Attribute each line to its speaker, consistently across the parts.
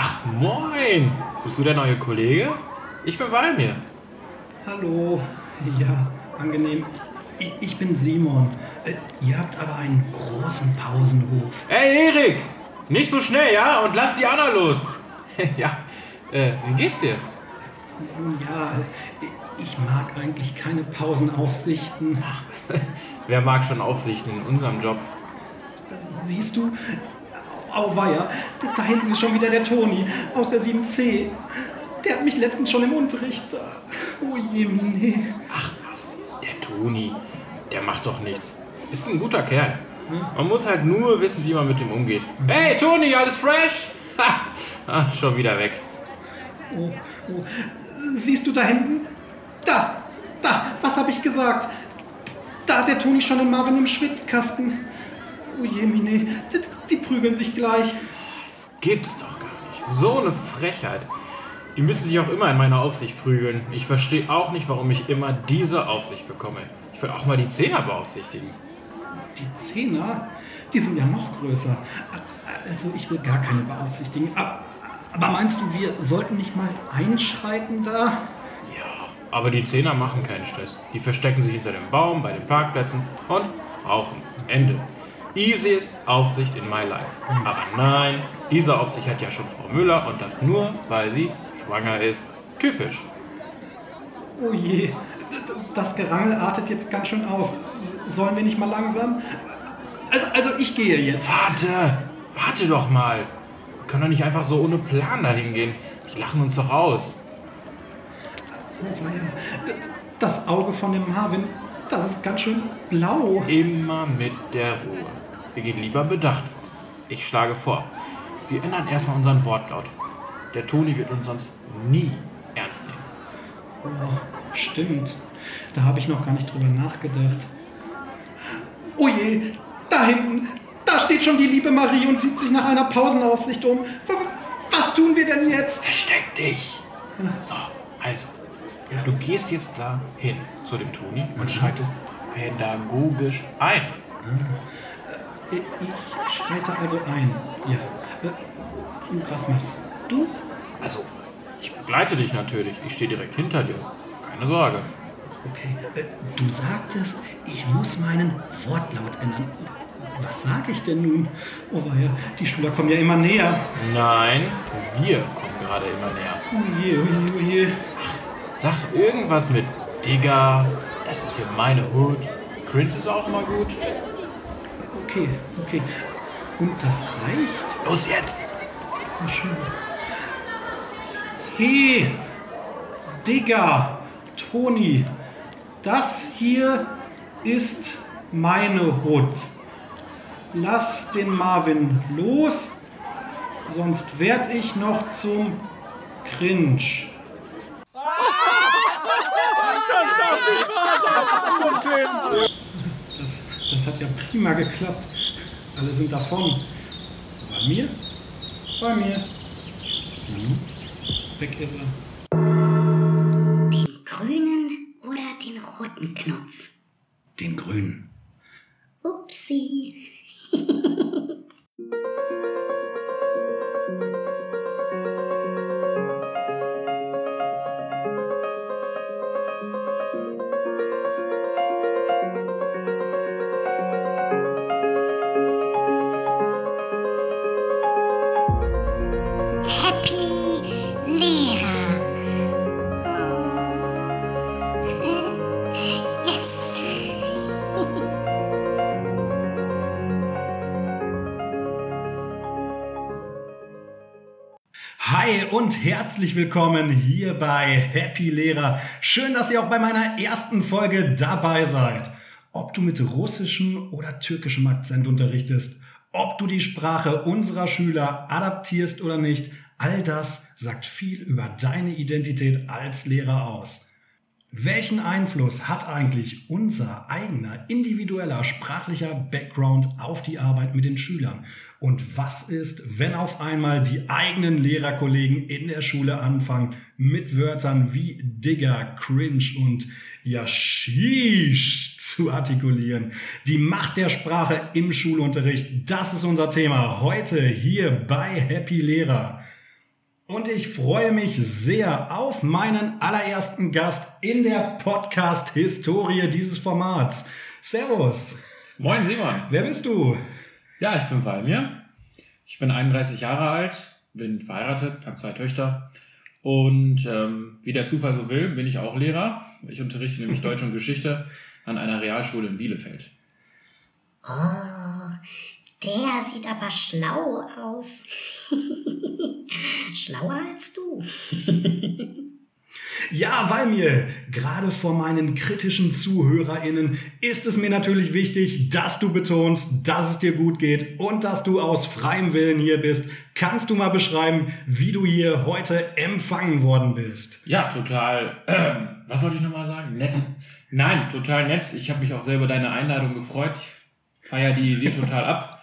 Speaker 1: Ach, moin! Bist du der neue Kollege? Ich bin Walmir.
Speaker 2: Hallo. Ja, angenehm. Ich, ich bin Simon. Äh, ihr habt aber einen großen Pausenhof.
Speaker 1: Ey, Erik! Nicht so schnell, ja? Und lass die Anna los! ja, äh, wie geht's dir?
Speaker 2: Ja, ich mag eigentlich keine Pausenaufsichten.
Speaker 1: Ach, wer mag schon Aufsichten in unserem Job?
Speaker 2: Siehst du? Auweia, da hinten ist schon wieder der Toni aus der 7C. Der hat mich letztens schon im Unterricht. Oh je, Mine.
Speaker 1: Ach was, der Toni, der macht doch nichts. Ist ein guter Kerl. Man muss halt nur wissen, wie man mit ihm umgeht. Hey, Toni, alles fresh? Ha, ah, schon wieder weg.
Speaker 2: Oh, oh. Siehst du da hinten? Da, da, was habe ich gesagt? Da hat der Toni schon den Marvin im Schwitzkasten. Oh je, Mine, die, die prügeln sich gleich.
Speaker 1: Das gibt's doch gar nicht. So eine Frechheit. Die müssen sich auch immer in meiner Aufsicht prügeln. Ich verstehe auch nicht, warum ich immer diese Aufsicht bekomme. Ich will auch mal die Zehner beaufsichtigen.
Speaker 2: Die Zehner? Die sind ja noch größer. Also ich will gar keine beaufsichtigen. Aber meinst du, wir sollten nicht mal einschreiten da?
Speaker 1: Ja, aber die Zehner machen keinen Stress. Die verstecken sich hinter dem Baum, bei den Parkplätzen und rauchen. Ende. Easiest Aufsicht in my life. Aber nein, diese Aufsicht hat ja schon Frau Müller und das nur, weil sie schwanger ist. Typisch.
Speaker 2: Oh je, das Gerangel artet jetzt ganz schön aus. Sollen wir nicht mal langsam? Also, also ich gehe jetzt.
Speaker 1: Warte, warte doch mal. Wir können doch nicht einfach so ohne Plan dahin gehen. Die lachen uns doch aus.
Speaker 2: Oh weia, das Auge von dem Marvin, das ist ganz schön blau.
Speaker 1: Immer mit der Ruhe. Wir gehen lieber bedacht vor. Ich schlage vor, wir ändern erstmal unseren Wortlaut. Der Toni wird uns sonst nie ernst nehmen.
Speaker 2: Oh, stimmt. Da habe ich noch gar nicht drüber nachgedacht. Oh je, da hinten, da steht schon die liebe Marie und sieht sich nach einer Pausenaussicht um. Was tun wir denn jetzt?
Speaker 1: Versteck dich! So, also. Du gehst jetzt da hin zu dem Toni und schaltest pädagogisch ein.
Speaker 2: Ah. Ich schreite also ein, ja. Und was machst du?
Speaker 1: Also, ich begleite dich natürlich. Ich stehe direkt hinter dir. Keine Sorge.
Speaker 2: Okay, äh, du sagtest, ich muss meinen Wortlaut ändern. Was sage ich denn nun? Oh weia, die Schüler kommen ja immer näher.
Speaker 1: Nein, wir kommen gerade immer näher.
Speaker 2: Oh je, oh je, oh je.
Speaker 1: Sag irgendwas mit Digga, das ist hier meine Hut. Cringe ist auch immer gut.
Speaker 2: Okay, okay. Und das reicht?
Speaker 1: Los jetzt!
Speaker 2: Na schön. Hey, Digga, Toni, das hier ist meine Hut. Lass den Marvin los, sonst werd ich noch zum Cringe. Das, das hat ja prima geklappt. Alle sind davon. Bei mir? Bei mir. Mhm. Weg ist er.
Speaker 3: Den grünen oder den roten Knopf?
Speaker 2: Den grünen.
Speaker 3: Upsi.
Speaker 2: und herzlich willkommen hier bei Happy Lehrer. Schön, dass ihr auch bei meiner ersten Folge dabei seid. Ob du mit russischem oder türkischem Akzent unterrichtest, ob du die Sprache unserer Schüler adaptierst oder nicht, all das sagt viel über deine Identität als Lehrer aus. Welchen Einfluss hat eigentlich unser eigener individueller sprachlicher Background auf die Arbeit mit den Schülern? Und was ist, wenn auf einmal die eigenen Lehrerkollegen in der Schule anfangen, mit Wörtern wie Digger, Cringe und ja Sheesh zu artikulieren? Die Macht der Sprache im Schulunterricht, das ist unser Thema heute hier bei Happy Lehrer. Und ich freue mich sehr auf meinen allerersten Gast in der Podcast-Historie dieses Formats. Servus.
Speaker 1: Moin Simon.
Speaker 2: Wer bist du?
Speaker 1: Ja, ich bin Valmir. Ich bin 31 Jahre alt, bin verheiratet, habe zwei Töchter. Und ähm, wie der Zufall so will, bin ich auch Lehrer. Ich unterrichte nämlich Deutsch und Geschichte an einer Realschule in Bielefeld.
Speaker 3: Oh, der sieht aber schlau aus. Schlauer als du.
Speaker 2: Ja, weil mir gerade vor meinen kritischen ZuhörerInnen ist es mir natürlich wichtig, dass du betonst, dass es dir gut geht und dass du aus freiem Willen hier bist. Kannst du mal beschreiben, wie du hier heute empfangen worden bist?
Speaker 1: Ja, total. Äh, was soll ich nochmal sagen? Nett. Nein, total nett. Ich habe mich auch selber deine Einladung gefreut. Ich feiere die Idee total ab.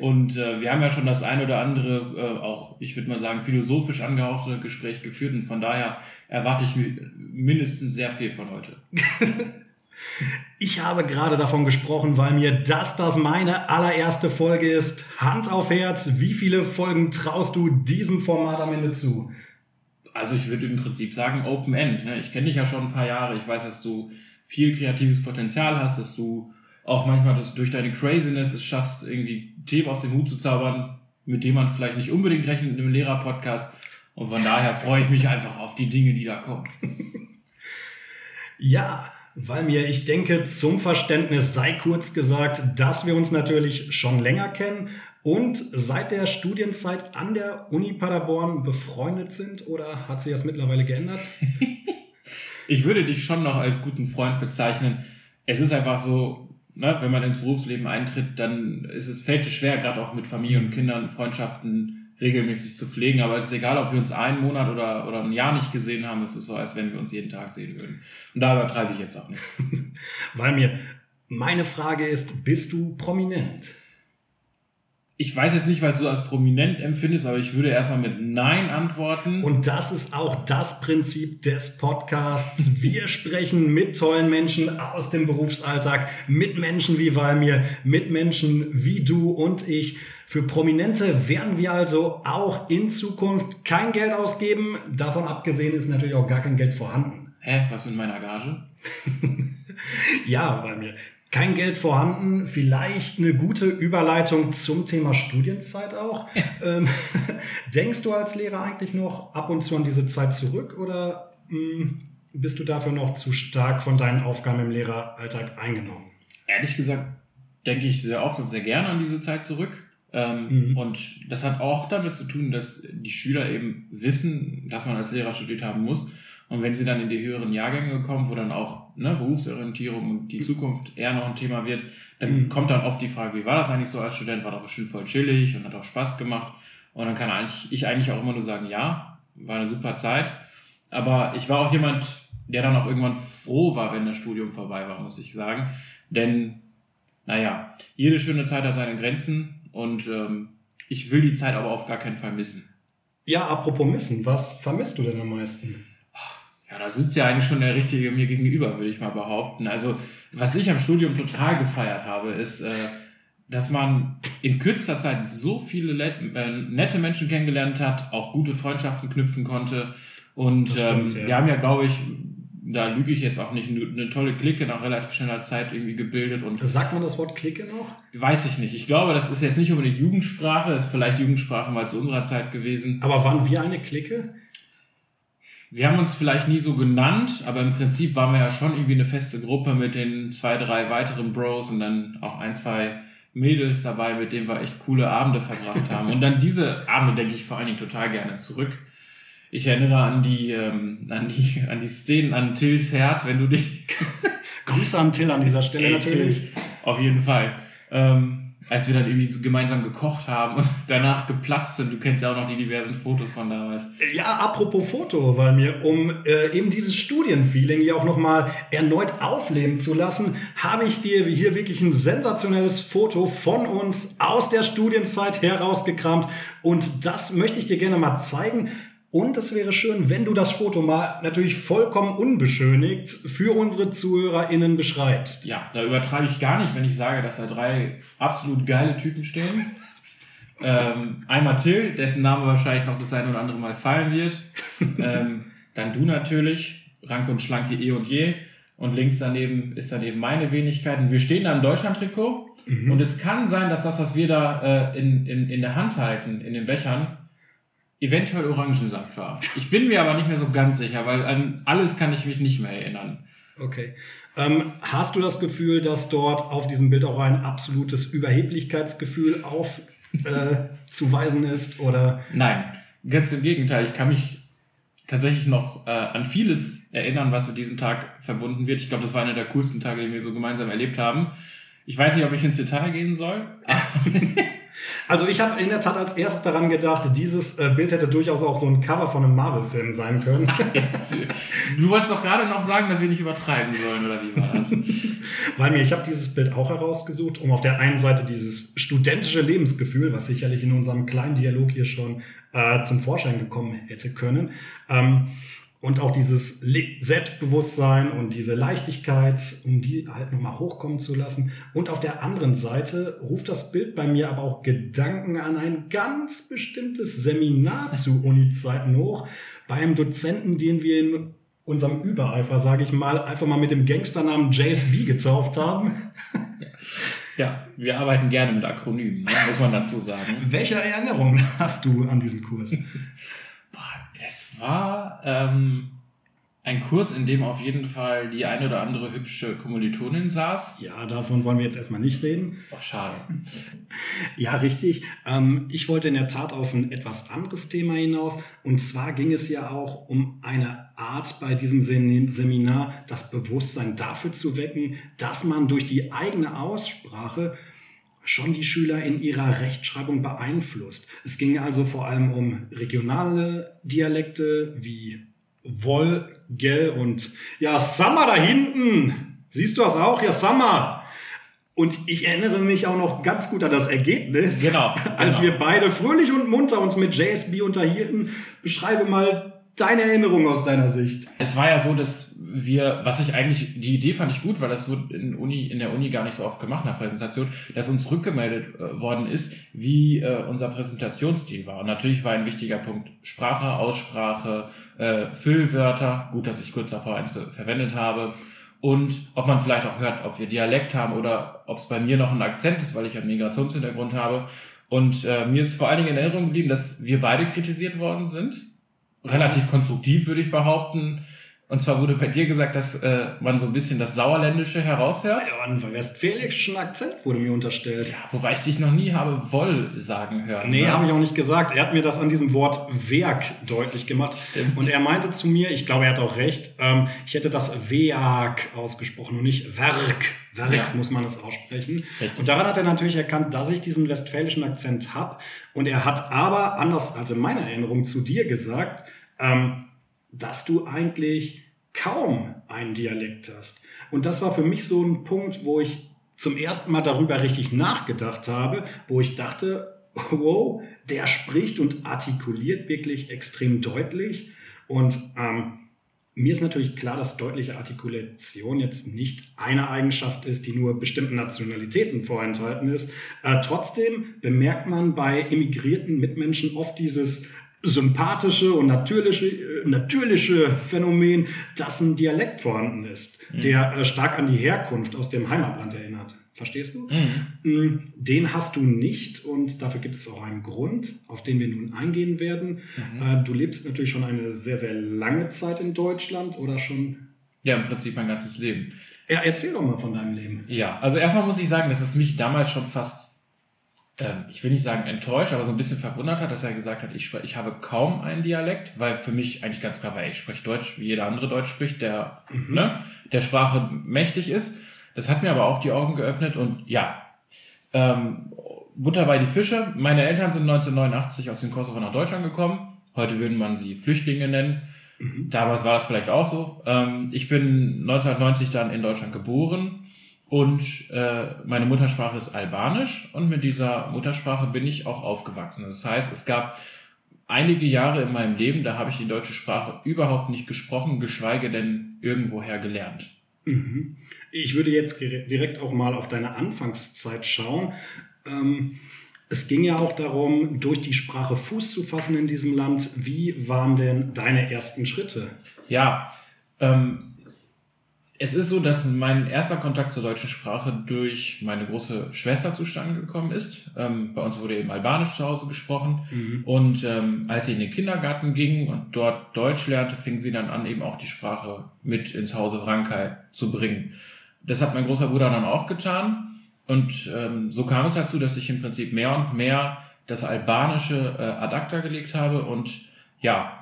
Speaker 1: Und äh, wir haben ja schon das ein oder andere, äh, auch ich würde mal sagen, philosophisch angehauchte Gespräch geführt. Und von daher erwarte ich mir mindestens sehr viel von heute.
Speaker 2: Ich habe gerade davon gesprochen, weil mir das das meine allererste Folge ist. Hand auf Herz, wie viele Folgen traust du diesem Format am Ende zu?
Speaker 1: Also ich würde im Prinzip sagen Open End. Ne? Ich kenne dich ja schon ein paar Jahre. Ich weiß, dass du viel kreatives Potenzial hast, dass du auch manchmal dass durch deine Craziness es schaffst, irgendwie Themen aus dem Hut zu zaubern, mit denen man vielleicht nicht unbedingt rechnet in einem Lehrer-Podcast. Und von daher freue ich mich einfach auf die Dinge, die da kommen.
Speaker 2: Ja, weil mir, ich denke, zum Verständnis sei kurz gesagt, dass wir uns natürlich schon länger kennen und seit der Studienzeit an der Uni Paderborn befreundet sind oder hat sich das mittlerweile geändert?
Speaker 1: ich würde dich schon noch als guten Freund bezeichnen. Es ist einfach so, ne, wenn man ins Berufsleben eintritt, dann ist es, fällt es schwer, gerade auch mit Familie und Kindern Freundschaften regelmäßig zu pflegen. Aber es ist egal, ob wir uns einen Monat oder, oder ein Jahr nicht gesehen haben, es ist so, als wenn wir uns jeden Tag sehen würden. Und da übertreibe ich jetzt auch nicht.
Speaker 2: weil mir, meine Frage ist, bist du prominent?
Speaker 1: Ich weiß jetzt nicht, was du als prominent empfindest, aber ich würde erstmal mit Nein antworten.
Speaker 2: Und das ist auch das Prinzip des Podcasts. Wir sprechen mit tollen Menschen aus dem Berufsalltag, mit Menschen wie Valmir, mit Menschen wie du und ich. Für Prominente werden wir also auch in Zukunft kein Geld ausgeben. Davon abgesehen ist natürlich auch gar kein Geld vorhanden.
Speaker 1: Hä, was mit meiner Gage?
Speaker 2: ja, Valmir, kein Geld vorhanden, vielleicht eine gute Überleitung zum Thema Studienzeit auch. ähm, denkst du als Lehrer eigentlich noch ab und zu an diese Zeit zurück oder mh, bist du dafür noch zu stark von deinen Aufgaben im Lehreralltag eingenommen?
Speaker 1: Ehrlich gesagt denke ich sehr oft und sehr gerne an diese Zeit zurück. Ähm, mhm. Und das hat auch damit zu tun, dass die Schüler eben wissen, dass man als Lehrer studiert haben muss und wenn sie dann in die höheren Jahrgänge kommen, wo dann auch ne, Berufsorientierung und die Zukunft eher noch ein Thema wird, dann mhm. kommt dann oft die Frage, wie war das eigentlich so als Student? War doch bestimmt voll chillig und hat auch Spaß gemacht. Und dann kann eigentlich, ich eigentlich auch immer nur sagen, ja, war eine super Zeit. Aber ich war auch jemand, der dann auch irgendwann froh war, wenn das Studium vorbei war, muss ich sagen. Denn, naja, jede schöne Zeit hat seine Grenzen und ähm, ich will die Zeit aber auf gar keinen Fall missen.
Speaker 2: Ja, apropos missen, was vermisst du denn am meisten?
Speaker 1: Ja, da sitzt ja eigentlich schon der Richtige mir gegenüber, würde ich mal behaupten. Also, was ich am Studium total gefeiert habe, ist, äh, dass man in kürzester Zeit so viele äh, nette Menschen kennengelernt hat, auch gute Freundschaften knüpfen konnte. Und stimmt, ähm, ja. wir haben ja, glaube ich, da lüge ich jetzt auch nicht, eine tolle Clique nach relativ schneller Zeit irgendwie gebildet. Und
Speaker 2: Sagt man das Wort Clique noch?
Speaker 1: Weiß ich nicht. Ich glaube, das ist jetzt nicht unbedingt Jugendsprache, ist vielleicht Jugendsprache mal zu unserer Zeit gewesen.
Speaker 2: Aber waren wir eine Clique?
Speaker 1: Wir haben uns vielleicht nie so genannt, aber im Prinzip waren wir ja schon irgendwie eine feste Gruppe mit den zwei, drei weiteren Bros und dann auch ein, zwei Mädels dabei, mit denen wir echt coole Abende verbracht haben. Und dann diese Abende denke ich vor allen Dingen total gerne zurück. Ich erinnere an die, ähm, an die, an die Szenen an Tills Herd, wenn du dich.
Speaker 2: Grüße an Till an dieser Stelle Ey, natürlich. Till,
Speaker 1: auf jeden Fall. Ähm, als wir dann irgendwie gemeinsam gekocht haben und danach geplatzt sind. Du kennst ja auch noch die diversen Fotos von damals.
Speaker 2: Ja, apropos Foto, weil mir, um äh, eben dieses Studienfeeling hier auch nochmal erneut aufleben zu lassen, habe ich dir hier wirklich ein sensationelles Foto von uns aus der Studienzeit herausgekramt. Und das möchte ich dir gerne mal zeigen. Und es wäre schön, wenn du das Foto mal natürlich vollkommen unbeschönigt für unsere ZuhörerInnen beschreibst.
Speaker 1: Ja, da übertreibe ich gar nicht, wenn ich sage, dass da drei absolut geile Typen stehen. Ähm, einmal Till, dessen Name wahrscheinlich noch das ein oder andere Mal fallen wird. ähm, dann du natürlich, rank und schlank wie eh und je. Und links daneben ist dann eben meine Wenigkeit. Und wir stehen da im Deutschland-Trikot.
Speaker 2: Mhm.
Speaker 1: Und es kann sein, dass das, was wir da äh, in, in, in der Hand halten, in den Bechern, eventuell Orangensaft war. Ich bin mir aber nicht mehr so ganz sicher, weil an alles kann ich mich nicht mehr erinnern.
Speaker 2: Okay. Ähm, hast du das Gefühl, dass dort auf diesem Bild auch ein absolutes Überheblichkeitsgefühl aufzuweisen ist? Oder
Speaker 1: Nein, ganz im Gegenteil. Ich kann mich tatsächlich noch äh, an vieles erinnern, was mit diesem Tag verbunden wird. Ich glaube, das war einer der coolsten Tage, die wir so gemeinsam erlebt haben. Ich weiß nicht, ob ich ins Detail gehen soll.
Speaker 2: Also ich habe in der Tat als erstes daran gedacht, dieses äh, Bild hätte durchaus auch so ein Cover von einem Marvel-Film sein können.
Speaker 1: Du wolltest doch gerade noch sagen, dass wir nicht übertreiben sollen, oder wie war das?
Speaker 2: Weil mir, ich habe dieses Bild auch herausgesucht, um auf der einen Seite dieses studentische Lebensgefühl, was sicherlich in unserem kleinen Dialog hier schon äh, zum Vorschein gekommen hätte können, ähm, und auch dieses Selbstbewusstsein und diese Leichtigkeit, um die halt nochmal hochkommen zu lassen. Und auf der anderen Seite ruft das Bild bei mir aber auch Gedanken an ein ganz bestimmtes Seminar zu Uni-Zeiten hoch, bei einem Dozenten, den wir in unserem Übereifer, sage ich mal, einfach mal mit dem Gangsternamen JSB getauft haben.
Speaker 1: Ja, wir arbeiten gerne mit Akronymen, ne? muss man dazu sagen.
Speaker 2: Welche Erinnerungen hast du an diesen Kurs?
Speaker 1: Das war ähm, ein Kurs, in dem auf jeden Fall die eine oder andere hübsche Kommilitonin saß.
Speaker 2: Ja, davon wollen wir jetzt erstmal nicht reden.
Speaker 1: Ach, schade.
Speaker 2: Ja, richtig. Ähm, ich wollte in der Tat auf ein etwas anderes Thema hinaus. Und zwar ging es ja auch um eine Art bei diesem Sem- Seminar, das Bewusstsein dafür zu wecken, dass man durch die eigene Aussprache schon die Schüler in ihrer Rechtschreibung beeinflusst. Es ging also vor allem um regionale Dialekte wie Woll, Gell und ja, Summer da hinten. Siehst du das auch? Ja, Summer. Und ich erinnere mich auch noch ganz gut an das Ergebnis.
Speaker 1: Genau,
Speaker 2: Als
Speaker 1: genau.
Speaker 2: wir beide fröhlich und munter uns mit JSB unterhielten. Beschreibe mal deine Erinnerung aus deiner Sicht.
Speaker 1: Es war ja so, dass wir, was ich eigentlich, die Idee fand ich gut, weil das wurde in, Uni, in der Uni gar nicht so oft gemacht nach Präsentation, dass uns rückgemeldet äh, worden ist, wie äh, unser Präsentationsstil war. Und natürlich war ein wichtiger Punkt Sprache, Aussprache, äh, Füllwörter, gut, dass ich kurz davor eins ver- verwendet habe. Und ob man vielleicht auch hört, ob wir Dialekt haben oder ob es bei mir noch ein Akzent ist, weil ich einen Migrationshintergrund habe. Und äh, mir ist vor allen Dingen in Erinnerung geblieben, dass wir beide kritisiert worden sind relativ konstruktiv, würde ich behaupten. Und zwar wurde bei dir gesagt, dass äh, man so ein bisschen das Sauerländische heraushört.
Speaker 2: Ja, einen westfälischen Akzent wurde mir unterstellt.
Speaker 1: Ja, wobei ich dich noch nie habe Woll sagen hören.
Speaker 2: Nee,
Speaker 1: ne?
Speaker 2: habe ich auch nicht gesagt. Er hat mir das an diesem Wort Werk deutlich gemacht.
Speaker 1: Stimmt.
Speaker 2: Und er meinte zu mir, ich glaube, er hat auch recht, ähm, ich hätte das Werk ausgesprochen und nicht Werk. Werk
Speaker 1: Ja.
Speaker 2: muss man es aussprechen.
Speaker 1: Richtig.
Speaker 2: Und daran hat er natürlich erkannt, dass ich diesen westfälischen Akzent habe. Und er hat aber, anders als in meiner Erinnerung zu dir gesagt, ähm, dass du eigentlich kaum einen Dialekt hast. Und das war für mich so ein Punkt, wo ich zum ersten Mal darüber richtig nachgedacht habe, wo ich dachte, wow, der spricht und artikuliert wirklich extrem deutlich. Und ähm, mir ist natürlich klar, dass deutliche Artikulation jetzt nicht eine Eigenschaft ist, die nur bestimmten Nationalitäten vorenthalten ist. Äh, trotzdem bemerkt man bei emigrierten Mitmenschen oft dieses sympathische und natürliche, äh, natürliche Phänomen, dass ein Dialekt vorhanden ist, der äh, stark an die Herkunft aus dem Heimatland erinnert. Verstehst du?
Speaker 1: Mhm.
Speaker 2: Mm, Den hast du nicht und dafür gibt es auch einen Grund, auf den wir nun eingehen werden. Äh, Du lebst natürlich schon eine sehr, sehr lange Zeit in Deutschland oder schon.
Speaker 1: Ja, im Prinzip mein ganzes Leben.
Speaker 2: Ja, erzähl doch mal von deinem Leben.
Speaker 1: Ja, also erstmal muss ich sagen, dass es mich damals schon fast, ähm, ich will nicht sagen enttäuscht, aber so ein bisschen verwundert hat, dass er gesagt hat, ich, spre- ich habe kaum einen Dialekt, weil für mich eigentlich ganz klar war, ich spreche Deutsch, wie jeder andere Deutsch spricht, der, ne, der Sprache mächtig ist. Das hat mir aber auch die Augen geöffnet und ja, ähm, Butter bei die Fische. Meine Eltern sind 1989 aus dem Kosovo nach Deutschland gekommen. Heute würde man sie Flüchtlinge nennen. Damals war das vielleicht auch so. Ähm, ich bin 1990 dann in Deutschland geboren und äh, meine Muttersprache ist Albanisch und mit dieser Muttersprache bin ich auch aufgewachsen. Das heißt, es gab einige Jahre in meinem Leben, da habe ich die deutsche Sprache überhaupt nicht gesprochen, geschweige denn irgendwoher gelernt.
Speaker 2: Mhm. Ich würde jetzt direkt auch mal auf deine Anfangszeit schauen. Ähm, Es ging ja auch darum, durch die Sprache Fuß zu fassen in diesem Land. Wie waren denn deine ersten Schritte?
Speaker 1: Ja, ähm, es ist so, dass mein erster Kontakt zur deutschen Sprache durch meine große Schwester zustande gekommen ist. Ähm, bei uns wurde eben Albanisch zu Hause gesprochen. Mhm. Und ähm, als sie in den Kindergarten ging und dort Deutsch lernte, fing sie dann an, eben auch die Sprache mit ins Hause Rankei zu bringen. Das hat mein großer Bruder dann auch getan. Und ähm, so kam es dazu, dass ich im Prinzip mehr und mehr das Albanische äh, ad acta gelegt habe und ja,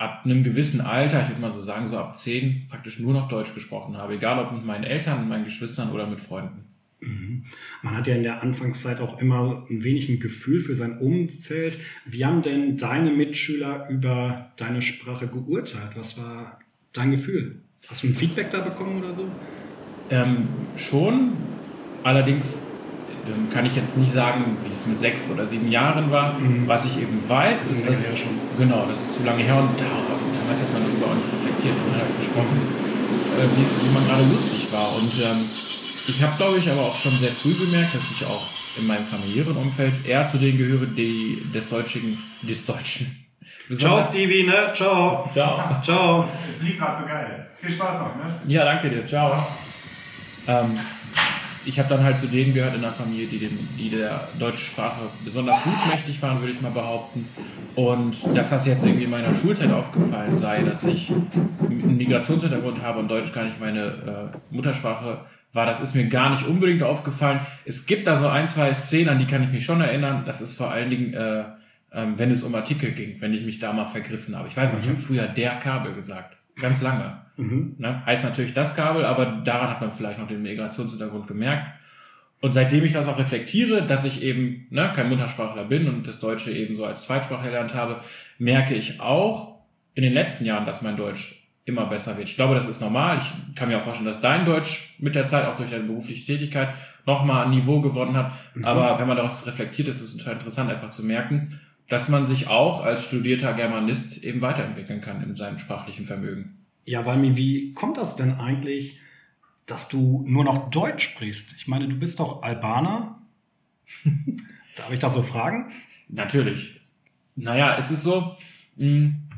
Speaker 1: ab einem gewissen Alter, ich würde mal so sagen, so ab zehn, praktisch nur noch Deutsch gesprochen habe. Egal ob mit meinen Eltern, meinen Geschwistern oder mit Freunden.
Speaker 2: Mhm. Man hat ja in der Anfangszeit auch immer ein wenig ein Gefühl für sein Umfeld. Wie haben denn deine Mitschüler über deine Sprache geurteilt? Was war dein Gefühl? Hast du ein Feedback da bekommen oder so?
Speaker 1: Ähm, schon. Allerdings kann ich jetzt nicht sagen, wie es mit sechs oder sieben Jahren war. Mhm. Was ich eben weiß, das ist, das, schon. genau, das ist zu lange her und damals hat man darüber auch nicht reflektiert und hat gesprochen, äh, wie, wie, man gerade lustig war. Und ähm, ich habe, glaube ich, aber auch schon sehr früh gemerkt, dass ich auch in meinem familiären Umfeld eher zu denen gehöre, die des Deutschen, des Deutschen.
Speaker 2: Ciao, Stevie, ne? Ciao.
Speaker 1: Ciao.
Speaker 2: Ciao.
Speaker 4: Es lief gerade so geil. Viel Spaß noch, ne?
Speaker 1: Ja, danke dir. Ciao. Ähm, ich habe dann halt zu denen gehört in der Familie, die, dem, die der deutschen Sprache besonders gutmächtig waren, würde ich mal behaupten. Und dass das jetzt irgendwie in meiner Schulzeit aufgefallen sei, dass ich einen Migrationshintergrund habe und Deutsch gar nicht meine äh, Muttersprache war, das ist mir gar nicht unbedingt aufgefallen. Es gibt da so ein, zwei Szenen, an die kann ich mich schon erinnern. Das ist vor allen Dingen, äh, äh, wenn es um Artikel ging, wenn ich mich da mal vergriffen habe. Ich weiß nicht, ich habe mhm. früher der Kabel gesagt. Ganz lange. Mhm. Ne? Heißt natürlich das Kabel, aber daran hat man vielleicht noch den Migrationshintergrund gemerkt. Und seitdem ich das auch reflektiere, dass ich eben ne, kein Muttersprachler bin und das Deutsche eben so als Zweitsprache gelernt habe, merke ich auch in den letzten Jahren, dass mein Deutsch immer besser wird. Ich glaube, das ist normal. Ich kann mir auch vorstellen, dass dein Deutsch mit der Zeit, auch durch deine berufliche Tätigkeit, nochmal ein Niveau gewonnen hat. Mhm. Aber wenn man daraus reflektiert, ist es total interessant, einfach zu merken, dass man sich auch als studierter Germanist eben weiterentwickeln kann in seinem sprachlichen Vermögen.
Speaker 2: Ja, Walmi, wie kommt das denn eigentlich, dass du nur noch Deutsch sprichst? Ich meine, du bist doch Albaner. Darf ich das so fragen?
Speaker 1: Natürlich. Naja, es ist so, hm,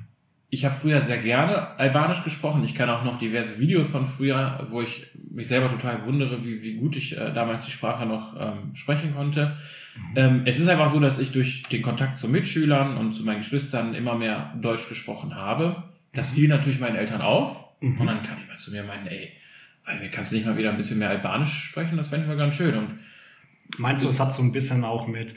Speaker 1: ich habe früher sehr gerne Albanisch gesprochen. Ich kann auch noch diverse Videos von früher, wo ich mich selber total wundere, wie, wie gut ich äh, damals die Sprache noch ähm, sprechen konnte. Mhm. Ähm, es ist einfach so, dass ich durch den Kontakt zu Mitschülern und zu meinen Geschwistern immer mehr Deutsch gesprochen habe. Das mhm. fiel natürlich meinen Eltern auf. Mhm. Und dann kam jemand zu mir und meinte, ey, weil wir kannst du nicht mal wieder ein bisschen mehr Albanisch sprechen? Das fänden wir ganz schön. Und
Speaker 2: Meinst du, es hat so ein bisschen auch mit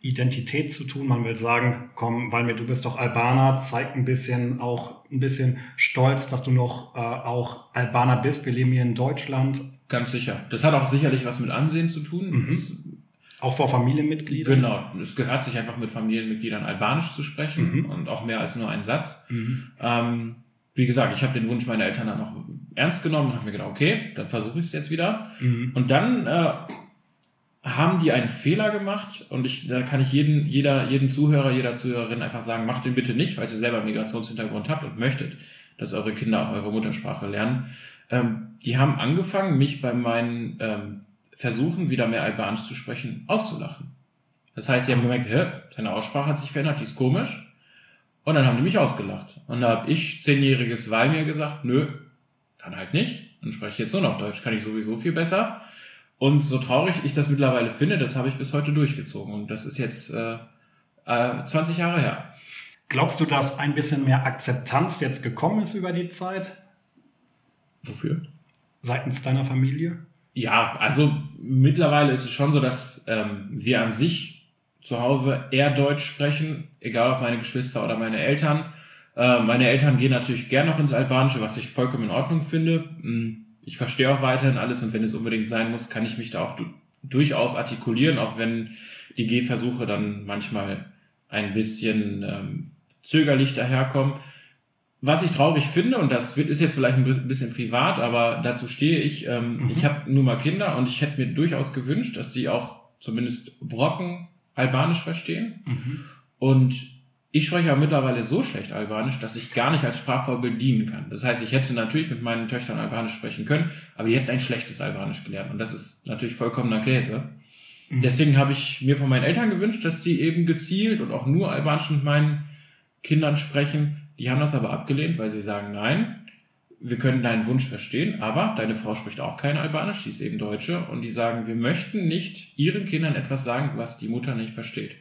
Speaker 2: Identität zu tun? Man will sagen, komm, weil mir du bist doch Albaner, zeig ein bisschen auch ein bisschen Stolz, dass du noch äh, auch Albaner bist. Wir leben hier in Deutschland.
Speaker 1: Ganz sicher. Das hat auch sicherlich was mit Ansehen zu tun. Mhm. Das,
Speaker 2: auch vor Familienmitgliedern?
Speaker 1: Genau. Es gehört sich einfach mit Familienmitgliedern Albanisch zu sprechen mhm. und auch mehr als nur einen Satz. Mhm. Ähm, wie gesagt, ich habe den Wunsch meiner Eltern dann auch ernst genommen und habe mir gedacht, okay, dann versuche ich es jetzt wieder. Mhm. Und dann äh, haben die einen Fehler gemacht und ich, da kann ich jeden, jeder, jeden Zuhörer, jeder Zuhörerin einfach sagen, macht den bitte nicht, weil ihr selber einen Migrationshintergrund habt und möchtet, dass eure Kinder auch eure Muttersprache lernen. Ähm, die haben angefangen, mich bei meinen ähm, versuchen, wieder mehr Albanisch zu sprechen, auszulachen. Das heißt, sie haben gemerkt, hä, deine Aussprache hat sich verändert, die ist komisch. Und dann haben die mich ausgelacht. Und da habe ich, zehnjähriges Weih gesagt, nö, dann halt nicht. Dann spreche ich jetzt nur noch Deutsch, kann ich sowieso viel besser. Und so traurig ich das mittlerweile finde, das habe ich bis heute durchgezogen. Und das ist jetzt äh, äh, 20 Jahre her.
Speaker 2: Glaubst du, dass ein bisschen mehr Akzeptanz jetzt gekommen ist über die Zeit?
Speaker 1: Wofür?
Speaker 2: Seitens deiner Familie?
Speaker 1: Ja, also mittlerweile ist es schon so, dass ähm, wir an sich zu Hause eher Deutsch sprechen, egal ob meine Geschwister oder meine Eltern. Äh, meine Eltern gehen natürlich gern noch ins Albanische, was ich vollkommen in Ordnung finde. Hm, ich verstehe auch weiterhin alles und wenn es unbedingt sein muss, kann ich mich da auch durchaus artikulieren, auch wenn die Gehversuche dann manchmal ein bisschen ähm, zögerlich daherkommen. Was ich traurig finde, und das ist jetzt vielleicht ein bisschen privat, aber dazu stehe ich, ähm, mhm. ich habe nur mal Kinder und ich hätte mir durchaus gewünscht, dass sie auch zumindest Brocken Albanisch verstehen. Mhm. Und ich spreche ja mittlerweile so schlecht Albanisch, dass ich gar nicht als Sprachvorbild dienen kann. Das heißt, ich hätte natürlich mit meinen Töchtern Albanisch sprechen können, aber die hätten ein schlechtes Albanisch gelernt. Und das ist natürlich vollkommener Käse. Deswegen habe ich mir von meinen Eltern gewünscht, dass sie eben gezielt und auch nur Albanisch mit meinen Kindern sprechen. Die haben das aber abgelehnt, weil sie sagen, nein, wir können deinen Wunsch verstehen, aber deine Frau spricht auch kein Albanisch, sie ist eben Deutsche und die sagen, wir möchten nicht ihren Kindern etwas sagen, was die Mutter nicht versteht.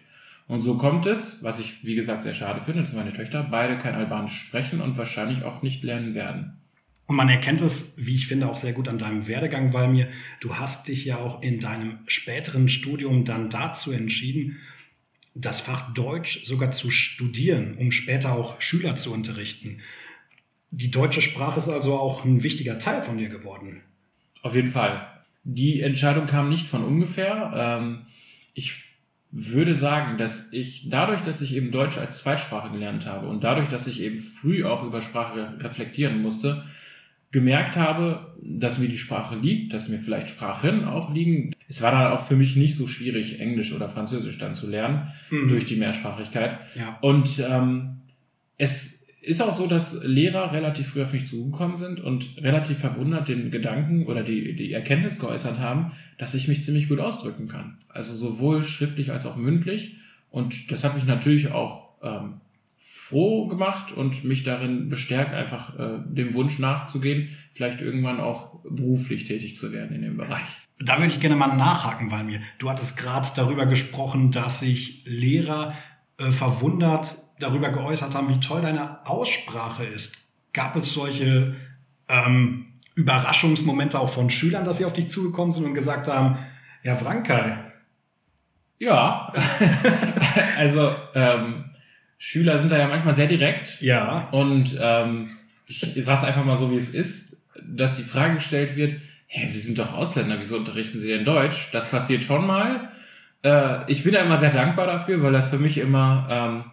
Speaker 1: Und so kommt es, was ich wie gesagt sehr schade finde, dass meine Töchter beide kein Albanisch sprechen und wahrscheinlich auch nicht lernen werden.
Speaker 2: Und man erkennt es, wie ich finde, auch sehr gut an deinem Werdegang, weil mir, du hast dich ja auch in deinem späteren Studium dann dazu entschieden, das Fach Deutsch sogar zu studieren, um später auch Schüler zu unterrichten. Die deutsche Sprache ist also auch ein wichtiger Teil von dir geworden.
Speaker 1: Auf jeden Fall. Die Entscheidung kam nicht von ungefähr. Ähm, ich würde sagen, dass ich dadurch, dass ich eben Deutsch als Zweitsprache gelernt habe und dadurch, dass ich eben früh auch über Sprache reflektieren musste, gemerkt habe, dass mir die Sprache liegt, dass mir vielleicht Sprachen auch liegen. Es war dann auch für mich nicht so schwierig, Englisch oder Französisch dann zu lernen
Speaker 2: Mhm.
Speaker 1: durch die Mehrsprachigkeit.
Speaker 2: Ja.
Speaker 1: Und ähm, es ist auch so, dass Lehrer relativ früh auf mich zugekommen sind und relativ verwundert den Gedanken oder die, die Erkenntnis geäußert haben, dass ich mich ziemlich gut ausdrücken kann. Also sowohl schriftlich als auch mündlich. Und das hat mich natürlich auch ähm, froh gemacht und mich darin bestärkt, einfach äh, dem Wunsch nachzugehen, vielleicht irgendwann auch beruflich tätig zu werden in dem Bereich.
Speaker 2: Da würde ich gerne mal nachhaken, weil mir, du hattest gerade darüber gesprochen, dass sich Lehrer äh, verwundert darüber geäußert haben, wie toll deine Aussprache ist. Gab es solche ähm, Überraschungsmomente auch von Schülern, dass sie auf dich zugekommen sind und gesagt haben, ja, Frankai,
Speaker 1: Ja, also ähm, Schüler sind da ja manchmal sehr direkt.
Speaker 2: ja,
Speaker 1: Und ähm, ich, ich sag's einfach mal so, wie es ist, dass die Frage gestellt wird, hä, Sie sind doch Ausländer, wieso unterrichten Sie denn Deutsch? Das passiert schon mal. Äh, ich bin da immer sehr dankbar dafür, weil das für mich immer ähm,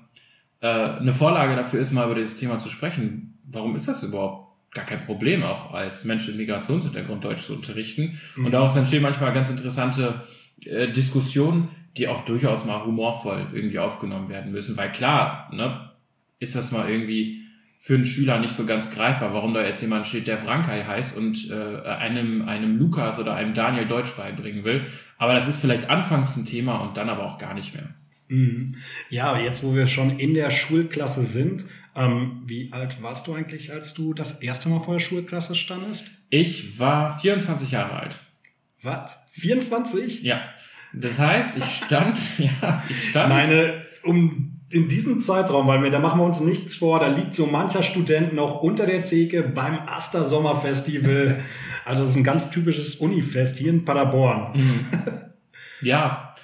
Speaker 1: äh, eine Vorlage dafür ist, mal über dieses Thema zu sprechen. Warum ist das überhaupt gar kein Problem, auch als Mensch mit Migrationshintergrund Deutsch zu unterrichten? Und daraus entstehen manchmal ganz interessante äh, Diskussionen, die auch durchaus mal humorvoll irgendwie aufgenommen werden müssen. Weil klar, ne, ist das mal irgendwie für einen Schüler nicht so ganz greifbar, warum da jetzt jemand steht, der Frankai heißt und äh, einem, einem Lukas oder einem Daniel Deutsch beibringen will. Aber das ist vielleicht anfangs ein Thema und dann aber auch gar nicht mehr.
Speaker 2: Mhm. Ja, jetzt wo wir schon in der Schulklasse sind, ähm, wie alt warst du eigentlich, als du das erste Mal vor der Schulklasse standest?
Speaker 1: Ich war 24 Jahre alt.
Speaker 2: Was? 24?
Speaker 1: Ja. Das heißt, ich stand, ja, ich
Speaker 2: Ich
Speaker 1: stand.
Speaker 2: meine, um in diesem Zeitraum, weil wir, da machen wir uns nichts vor, da liegt so mancher Student noch unter der Theke beim Aster Sommerfestival. Also das ist ein ganz typisches Unifest hier in Paderborn.
Speaker 1: Mhm. Ja,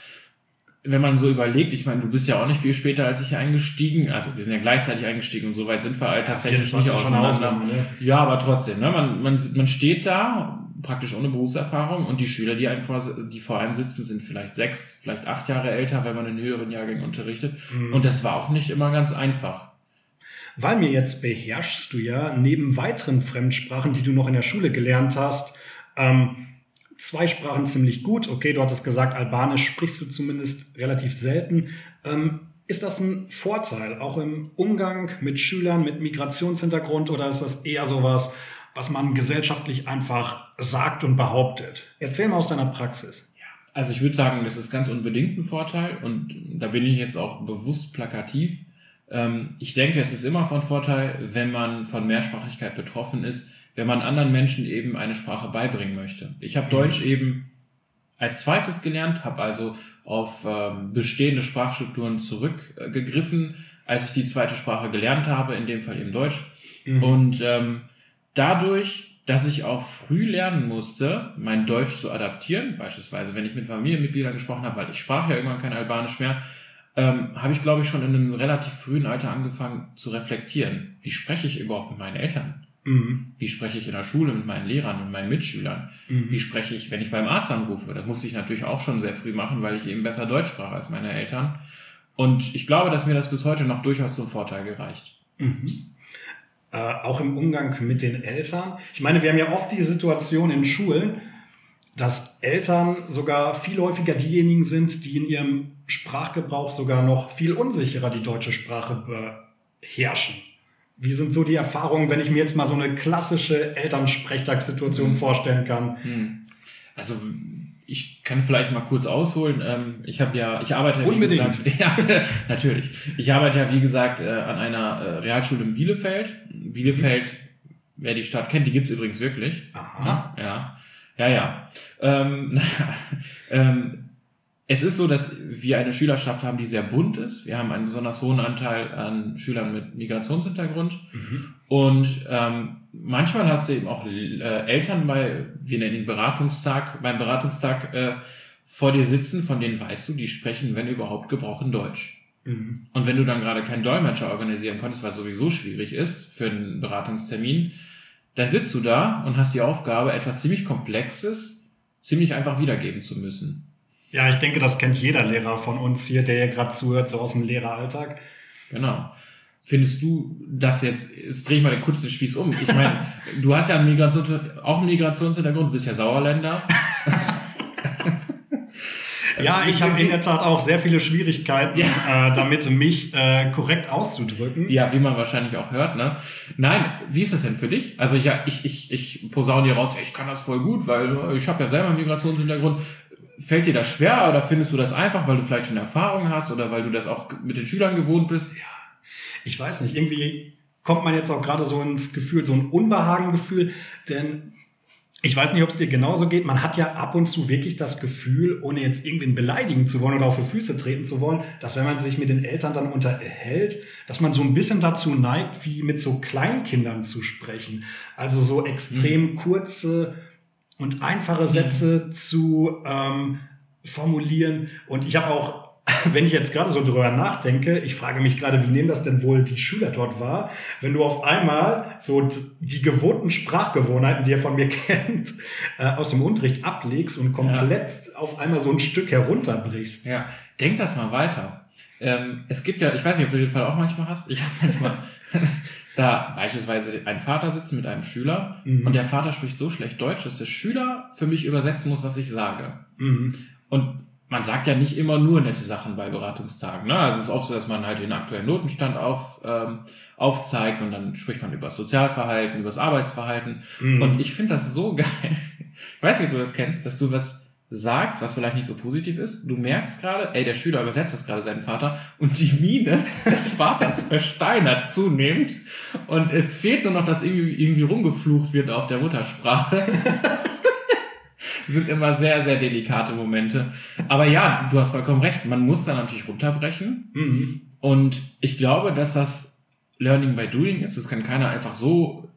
Speaker 1: wenn man so überlegt, ich meine, du bist ja auch nicht viel später als ich eingestiegen, also wir sind ja gleichzeitig eingestiegen und so weit sind wir alterstechnisch nicht
Speaker 2: 24 schon
Speaker 1: auseinander.
Speaker 2: Ausnahme, ne?
Speaker 1: Ja, aber trotzdem, ne? man, man, man steht da, praktisch ohne Berufserfahrung und die Schüler, die, einem vor, die vor einem sitzen, sind vielleicht sechs, vielleicht acht Jahre älter, wenn man in höheren Jahrgängen unterrichtet.
Speaker 2: Mhm.
Speaker 1: Und das war auch nicht immer ganz einfach.
Speaker 2: Weil mir jetzt beherrschst du ja neben weiteren Fremdsprachen, die du noch in der Schule gelernt hast, ähm, zwei Sprachen ziemlich gut. Okay, du hattest gesagt, Albanisch sprichst du zumindest relativ selten. Ähm, ist das ein Vorteil, auch im Umgang mit Schülern mit Migrationshintergrund, oder ist das eher sowas, was man gesellschaftlich einfach sagt und behauptet? Erzähl mal aus deiner Praxis.
Speaker 1: Also ich würde sagen, das ist ganz unbedingt ein Vorteil und da bin ich jetzt auch bewusst plakativ. Ähm, ich denke, es ist immer von Vorteil, wenn man von Mehrsprachigkeit betroffen ist, wenn man anderen Menschen eben eine Sprache beibringen möchte. Ich habe Deutsch eben als zweites gelernt, habe also auf ähm, bestehende Sprachstrukturen zurückgegriffen, als ich die zweite Sprache gelernt habe, in dem Fall eben Deutsch. Und ähm, dadurch, dass ich auch früh lernen musste, mein Deutsch zu adaptieren, beispielsweise wenn ich mit Familienmitgliedern gesprochen habe, weil ich sprach ja irgendwann kein Albanisch mehr, ähm, habe ich, glaube ich, schon in einem relativ frühen Alter angefangen zu reflektieren. Wie spreche ich überhaupt mit meinen Eltern?
Speaker 2: Mhm.
Speaker 1: Wie spreche ich in der Schule mit meinen Lehrern und meinen Mitschülern?
Speaker 2: Mhm.
Speaker 1: Wie spreche ich, wenn ich beim Arzt anrufe? Das musste ich natürlich auch schon sehr früh machen, weil ich eben besser Deutsch sprach als meine Eltern. Und ich glaube, dass mir das bis heute noch durchaus zum Vorteil gereicht.
Speaker 2: Mhm. Äh, auch im Umgang mit den Eltern. Ich meine, wir haben ja oft die Situation in Schulen, dass Eltern sogar viel häufiger diejenigen sind, die in ihrem Sprachgebrauch sogar noch viel unsicherer die deutsche Sprache beherrschen. Wie sind so die Erfahrungen, wenn ich mir jetzt mal so eine klassische Elternsprechtagssituation vorstellen kann?
Speaker 1: Hm. Also ich kann vielleicht mal kurz ausholen. Ähm, ich habe ja, ich arbeite ja, wie
Speaker 2: Unbedingt.
Speaker 1: Gesagt, ja, natürlich. Ich arbeite ja, wie gesagt, äh, an einer äh, Realschule in Bielefeld. Bielefeld, wer die Stadt kennt, die gibt's übrigens wirklich.
Speaker 2: Aha.
Speaker 1: Ja, ja, ja. Ähm, ähm, es ist so, dass wir eine Schülerschaft haben, die sehr bunt ist. Wir haben einen besonders hohen Anteil an Schülern mit Migrationshintergrund. Und ähm, manchmal hast du eben auch äh, Eltern bei, wir nennen ihn Beratungstag, beim Beratungstag äh, vor dir sitzen, von denen weißt du, die sprechen, wenn überhaupt, gebrochen Deutsch.
Speaker 2: Mhm.
Speaker 1: Und wenn du dann gerade keinen Dolmetscher organisieren konntest, was sowieso schwierig ist für einen Beratungstermin, dann sitzt du da und hast die Aufgabe, etwas ziemlich Komplexes ziemlich einfach wiedergeben zu müssen.
Speaker 2: Ja, ich denke, das kennt jeder Lehrer von uns hier, der hier gerade zuhört, so aus dem Lehreralltag.
Speaker 1: Genau. Findest du das jetzt, jetzt drehe ich mal den kurzen Spieß um. Ich meine, du hast ja einen Migrations, auch einen Migrationshintergrund, bist ja Sauerländer.
Speaker 2: Ja, ich habe in der Tat auch sehr viele Schwierigkeiten,
Speaker 1: Ja.
Speaker 2: äh, damit mich äh, korrekt auszudrücken.
Speaker 1: Ja, wie man wahrscheinlich auch hört, ne? Nein, wie ist das denn für dich? Also ja, ich, ich, ich posaune dir raus, ja, ich kann das voll gut, weil äh, ich habe ja selber einen Migrationshintergrund. Fällt dir das schwer oder findest du das einfach, weil du vielleicht schon Erfahrung hast oder weil du das auch mit den Schülern gewohnt bist?
Speaker 2: Ich weiß nicht, irgendwie kommt man jetzt auch gerade so ins Gefühl, so ein Unbehagengefühl, denn ich weiß nicht, ob es dir genauso geht. Man hat ja ab und zu wirklich das Gefühl, ohne jetzt irgendwen beleidigen zu wollen oder auf die Füße treten zu wollen, dass wenn man sich mit den Eltern dann unterhält, dass man so ein bisschen dazu neigt, wie mit so Kleinkindern zu sprechen. Also so extrem kurze und einfache Sätze zu ähm, formulieren. Und ich habe auch, wenn ich jetzt gerade so drüber nachdenke, ich frage mich gerade, wie nehmen das denn wohl die Schüler dort wahr, wenn du auf einmal so die gewohnten Sprachgewohnheiten, die ihr von mir kennt, äh, aus dem Unterricht ablegst und komplett auf einmal so ein Stück herunterbrichst.
Speaker 1: Ja, denk das mal weiter. Ähm, es gibt ja, ich weiß nicht, ob du den Fall auch manchmal hast. Ich habe manchmal da beispielsweise einen Vater sitzen mit einem Schüler
Speaker 2: Mhm.
Speaker 1: und der Vater spricht so schlecht Deutsch, dass der Schüler für mich übersetzen muss, was ich sage.
Speaker 2: Mhm.
Speaker 1: Und man sagt ja nicht immer nur nette Sachen bei Beratungstagen. Ne? Also es ist oft so, dass man halt den aktuellen Notenstand auf, ähm, aufzeigt und dann spricht man über das Sozialverhalten, über das Arbeitsverhalten.
Speaker 2: Mhm.
Speaker 1: Und ich finde das so geil. Ich weiß nicht, ob du das kennst, dass du was sagst, was vielleicht nicht so positiv ist. Du merkst gerade, ey, der Schüler übersetzt das gerade seinen Vater und die Miene des Vaters versteinert zunehmend. Und es fehlt nur noch, dass irgendwie, irgendwie rumgeflucht wird auf der Muttersprache. sind immer sehr, sehr delikate Momente. Aber ja, du hast vollkommen recht. Man muss da natürlich runterbrechen.
Speaker 2: Mhm.
Speaker 1: Und ich glaube, dass das Learning by Doing ist. Das kann keiner einfach so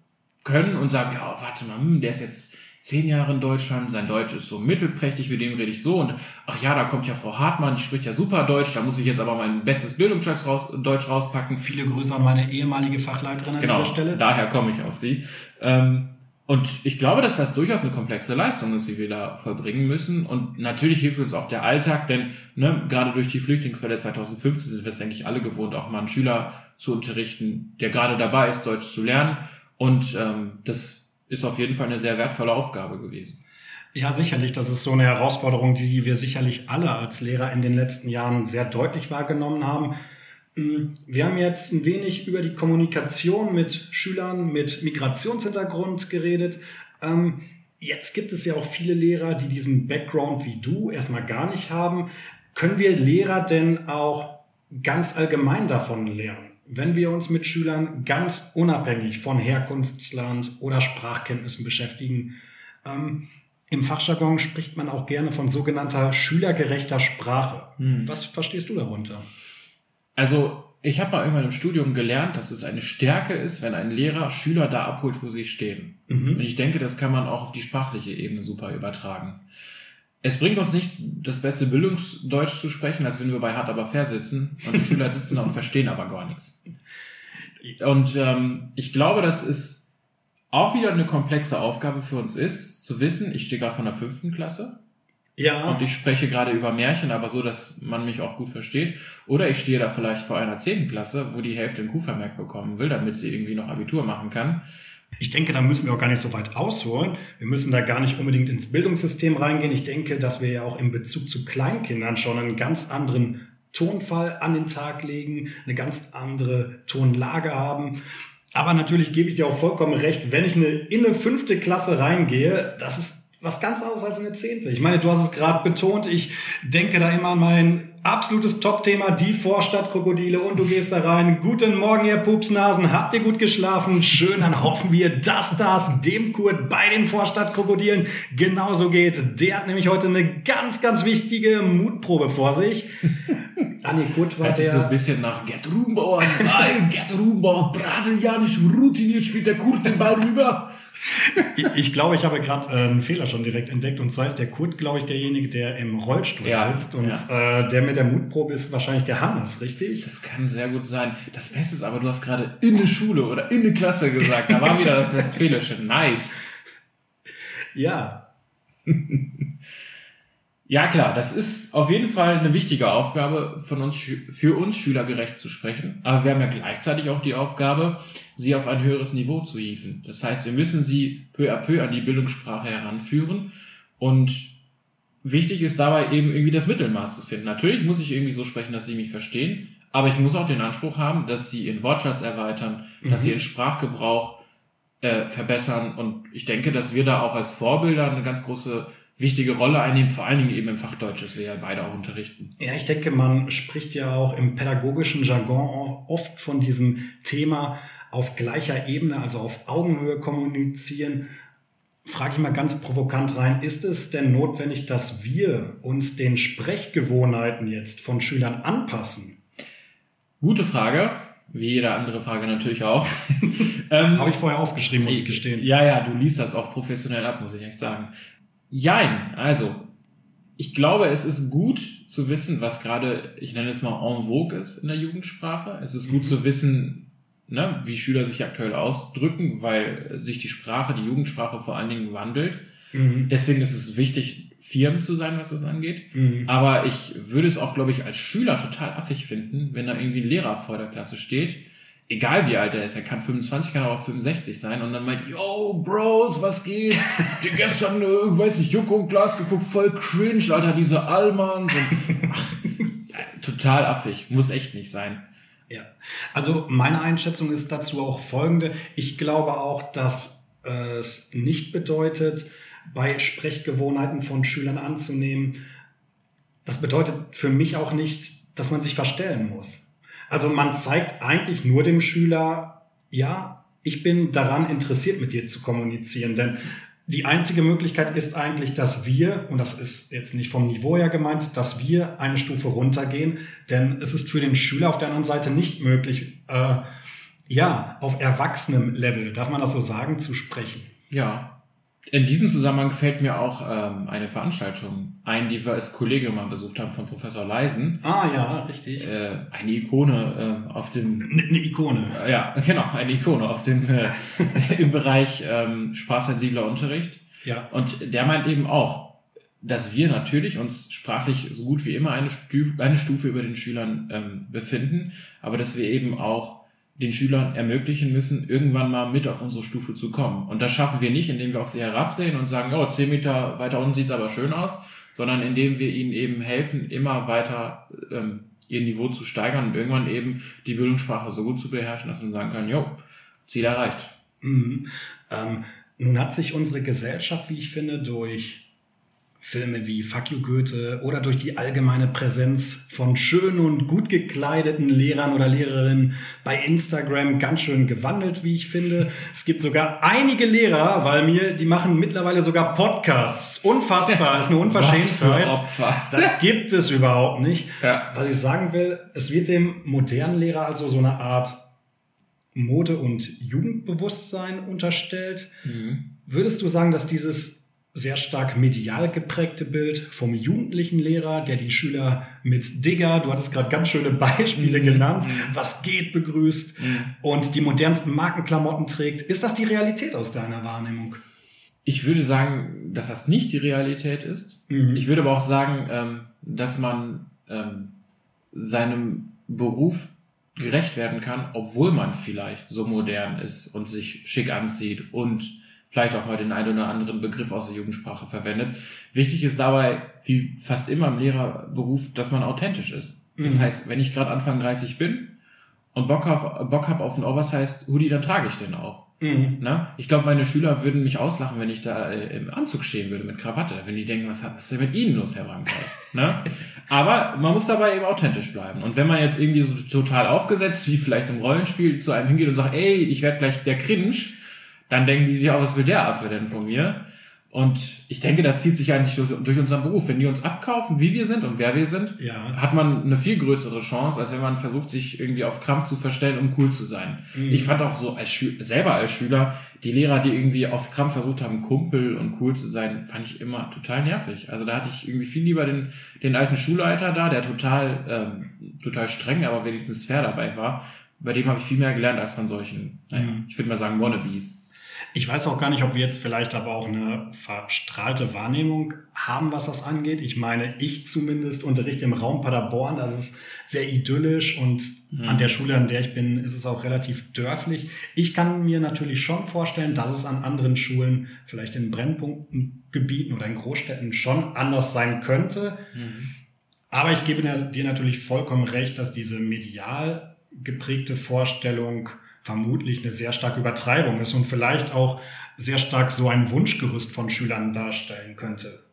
Speaker 1: können und sagen, ja, warte mal, hm, der ist jetzt zehn Jahre in Deutschland, sein Deutsch ist so mittelprächtig, mit dem rede ich so und ach ja, da kommt ja Frau Hartmann, die spricht ja super Deutsch, da muss ich jetzt aber mein bestes Bildungsdeutsch raus, Deutsch rauspacken.
Speaker 2: Viele Grüße an meine ehemalige Fachleiterin an
Speaker 1: Genau,
Speaker 2: dieser Stelle.
Speaker 1: daher komme ich auf sie. Ähm, und ich glaube, dass das durchaus eine komplexe Leistung ist, die wir da vollbringen müssen. Und natürlich hilft uns auch der Alltag, denn ne, gerade durch die Flüchtlingswelle 2015 sind wir es, denke ich, alle gewohnt, auch mal einen Schüler zu unterrichten, der gerade dabei ist, Deutsch zu lernen. Und ähm, das ist auf jeden Fall eine sehr wertvolle Aufgabe gewesen.
Speaker 2: Ja, sicherlich. Das ist so eine Herausforderung, die wir sicherlich alle als Lehrer in den letzten Jahren sehr deutlich wahrgenommen haben. Mm, Wir haben jetzt ein wenig über die Kommunikation mit Schülern mit Migrationshintergrund geredet. Ähm, Jetzt gibt es ja auch viele Lehrer, die diesen Background wie du erstmal gar nicht haben. Können wir Lehrer denn auch ganz allgemein davon lernen? Wenn wir uns mit Schülern ganz unabhängig von Herkunftsland oder Sprachkenntnissen beschäftigen, ähm, im Fachjargon spricht man auch gerne von sogenannter schülergerechter Sprache. Was verstehst du darunter?
Speaker 1: Also ich habe mal irgendwann im Studium gelernt, dass es eine Stärke ist, wenn ein Lehrer Schüler da abholt, wo sie stehen. Und ich denke, das kann man auch auf die sprachliche Ebene super übertragen. Es bringt uns nichts, das beste Bildungsdeutsch zu sprechen, als wenn wir bei Hart aber fair sitzen und die Schüler sitzen da und verstehen aber gar nichts. Und ähm, ich glaube, dass es auch wieder eine komplexe Aufgabe für uns ist, zu wissen, ich stehe gerade von der fünften Klasse
Speaker 2: Ja,
Speaker 1: und ich spreche gerade über Märchen, aber so, dass man mich auch gut versteht. Oder ich stehe da vielleicht vor einer zehnten Klasse, wo die Hälfte einen Q-Vermerk bekommen will, damit sie irgendwie noch Abitur machen kann.
Speaker 2: ich denke, da müssen wir auch gar nicht so weit ausholen. Wir müssen da gar nicht unbedingt ins Bildungssystem reingehen. Ich denke, dass wir ja auch in Bezug zu Kleinkindern schon einen ganz anderen Tonfall an den Tag legen, eine ganz andere Tonlage haben. Aber natürlich gebe ich dir auch vollkommen recht, wenn ich eine, in eine fünfte Klasse reingehe, das ist was ganz anderes als eine Zehnte. Ich meine, du hast es gerade betont, ich denke da immer an mein absolutes Top-Thema, die Vorstadtkrokodile und du gehst da rein. Guten Morgen, ihr Pupsnasen, habt ihr gut geschlafen? Schön, dann hoffen wir, dass das dem Kurt bei den Vorstadtkrokodilen genauso geht. Der hat nämlich heute eine ganz, ganz wichtige Mutprobe vor sich. Anni Kurt war
Speaker 1: Hört sich so ein
Speaker 2: der...
Speaker 1: bisschen nach Gerd Rubenbauer. Nein, Gerd Rubenbauer, brasilianisch routiniert spielt der Kurt den Ball rüber.
Speaker 2: Ich, ich glaube, ich habe gerade äh, einen Fehler schon direkt entdeckt. Und zwar ist der Kurt, glaube ich, derjenige, der im Rollstuhl
Speaker 1: Ja,
Speaker 2: sitzt. Und äh, der mit der Mutprobe ist wahrscheinlich der Hannes, richtig?
Speaker 1: Das kann sehr gut sein. Das Beste ist aber, du hast gerade in eine Schule oder in eine Klasse gesagt. Da war wieder das Westfälische. Nice.
Speaker 2: Ja,
Speaker 1: Ja, klar, das ist auf jeden Fall eine wichtige Aufgabe von uns, für uns schülergerecht zu sprechen. Aber wir haben ja gleichzeitig auch die Aufgabe, sie auf ein höheres Niveau zu hieven. Das heißt, wir müssen sie peu à peu an die Bildungssprache heranführen. Und wichtig ist dabei eben irgendwie das Mittelmaß zu finden. Natürlich muss ich irgendwie so sprechen, dass sie mich verstehen. Aber ich muss auch den Anspruch haben, dass sie ihren Wortschatz erweitern, dass sie ihren Sprachgebrauch äh, verbessern. Und ich denke, dass wir da auch als Vorbilder eine ganz große wichtige Rolle einnehmen, vor allen Dingen eben im Fachdeutsch, das wir ja beide auch unterrichten.
Speaker 2: Ja, ich denke, man spricht ja auch im pädagogischen Jargon oft von diesem Thema auf gleicher Ebene, also auf Augenhöhe kommunizieren. Frage ich mal ganz provokant rein, ist es denn notwendig, dass wir uns den Sprechgewohnheiten jetzt von Schülern anpassen?
Speaker 1: Gute Frage, wie jede andere Frage natürlich auch. ähm,
Speaker 2: Habe ich vorher aufgeschrieben, muss ich gestehen.
Speaker 1: Ja, ja, du liest das auch professionell ab, muss ich echt sagen. Jein, also, ich glaube, es ist gut zu wissen, was gerade, ich nenne es mal en vogue ist in der Jugendsprache. Es ist gut zu wissen, ne, wie Schüler sich aktuell ausdrücken, weil sich die Sprache, die Jugendsprache vor allen Dingen wandelt.
Speaker 2: Mhm.
Speaker 1: Deswegen ist es wichtig, firm zu sein, was das angeht.
Speaker 2: Mhm.
Speaker 1: Aber ich würde es auch, glaube ich, als Schüler total affig finden, wenn da irgendwie ein Lehrer vor der Klasse steht. Egal wie alt er ist, er kann 25, kann aber auch 65 sein und dann meint, yo, Bros, was geht? Die gestern, äh, weiß nicht, Joko und Glas geguckt, voll cringe, Alter, diese Allmanns. Und, ach, total affig, muss echt nicht sein.
Speaker 2: Ja, also meine Einschätzung ist dazu auch folgende. Ich glaube auch, dass äh, es nicht bedeutet, bei Sprechgewohnheiten von Schülern anzunehmen. Das bedeutet für mich auch nicht, dass man sich verstellen muss. Also man zeigt eigentlich nur dem Schüler, ja, ich bin daran interessiert, mit dir zu kommunizieren, denn die einzige Möglichkeit ist eigentlich, dass wir, und das ist jetzt nicht vom Niveau her gemeint, dass wir eine Stufe runtergehen, denn es ist für den Schüler auf der anderen Seite nicht möglich, äh, ja, auf erwachsenem Level, darf man das so sagen, zu sprechen.
Speaker 1: Ja. In diesem Zusammenhang fällt mir auch ähm, eine Veranstaltung ein, die wir als Kollege mal besucht haben von Professor Leisen.
Speaker 2: Ah ja, richtig.
Speaker 1: Äh, eine Ikone äh, auf dem
Speaker 2: Eine Ikone.
Speaker 1: Äh, Ja, genau, eine Ikone auf dem äh, im Bereich ähm, sprachsensibler Unterricht.
Speaker 2: Ja.
Speaker 1: Und der meint eben auch, dass wir natürlich uns sprachlich so gut wie immer eine, Stu eine Stufe über den Schülern ähm, befinden, aber dass wir eben auch den Schülern ermöglichen müssen, irgendwann mal mit auf unsere Stufe zu kommen. Und das schaffen wir nicht, indem wir auf sie herabsehen und sagen, oh, zehn Meter weiter unten sieht's aber schön aus, sondern indem wir ihnen eben helfen, immer weiter ähm, ihr Niveau zu steigern und irgendwann eben die Bildungssprache so gut zu beherrschen, dass man sagen kann, jo, Ziel erreicht.
Speaker 2: Mhm. Ähm, nun hat sich unsere Gesellschaft, wie ich finde, durch Filme wie Fuck You Goethe oder durch die allgemeine Präsenz von schönen und gut gekleideten Lehrern oder Lehrerinnen bei Instagram ganz schön gewandelt, wie ich finde. Es gibt sogar einige Lehrer, weil mir, die machen mittlerweile sogar Podcasts. Unfassbar, ist eine Unverschämtheit. Das gibt es überhaupt nicht.
Speaker 1: Ja.
Speaker 2: Was ich sagen will, es wird dem modernen Lehrer also so eine Art Mode- und Jugendbewusstsein unterstellt. Würdest du sagen, dass dieses sehr stark medial geprägte Bild vom jugendlichen Lehrer, der die Schüler mit Digger, du hattest gerade ganz schöne Beispiele genannt, was geht begrüßt und die modernsten Markenklamotten trägt, ist das die Realität aus deiner Wahrnehmung?
Speaker 1: Ich würde sagen, dass das nicht die Realität ist.
Speaker 2: Mhm.
Speaker 1: Ich würde aber auch sagen, ähm, dass man ähm, seinem Beruf gerecht werden kann, obwohl man vielleicht so modern ist und sich schick anzieht und vielleicht auch mal den einen oder anderen Begriff aus der Jugendsprache verwendet. Wichtig ist dabei, wie fast immer im Lehrerberuf, dass man authentisch ist. Das
Speaker 2: Mhm.
Speaker 1: heißt, wenn ich gerade Anfang 30 bin und Bock, auf, Bock habe auf ein Oversized Hoodie, dann trage ich den auch. Ne? Ich glaube, meine Schüler würden mich auslachen, wenn ich da äh, im Anzug stehen würde mit Krawatte. Wenn die denken, was, was ist denn mit Ihnen los, Herr Branker? ne? Aber man muss dabei eben authentisch bleiben. Und wenn man jetzt irgendwie so total aufgesetzt, wie vielleicht im Rollenspiel, zu einem hingeht und sagt, ey, ich werde gleich der Cringe, dann denken die sich auch, was will der Affe denn von mir? Und ich denke, das zieht sich eigentlich durch, durch unseren Beruf. Wenn die uns abkaufen, wie wir sind und wer wir sind,
Speaker 2: Ja.
Speaker 1: hat man eine viel größere Chance, als wenn man versucht, sich irgendwie auf Krampf zu verstellen, um cool zu sein. Ich fand auch so als Schü selber als Schüler, die Lehrer, die irgendwie auf Krampf versucht haben, Kumpel und cool zu sein, fand ich immer total nervig. Also da hatte ich irgendwie viel lieber den, den alten Schulleiter da, der total, ähm, total streng, aber wenigstens fair dabei war. Bei dem habe ich viel mehr gelernt als von solchen, naja, ich würde mal sagen, Wannabes.
Speaker 2: Ich weiß auch gar nicht, ob wir jetzt vielleicht aber auch eine verstrahlte Wahrnehmung haben, was das angeht. Ich meine, ich zumindest unterrichte im Raum Paderborn. Das ist sehr idyllisch und an der Schule, an der ich bin, ist es auch relativ dörflich. Ich kann mir natürlich schon vorstellen, dass es an anderen Schulen, vielleicht in Brennpunktengebieten oder in Großstädten schon anders sein könnte. Aber ich gebe dir natürlich vollkommen recht, dass diese medial geprägte Vorstellung vermutlich eine sehr starke Übertreibung ist und vielleicht auch sehr stark so ein Wunschgerüst von Schülern darstellen könnte.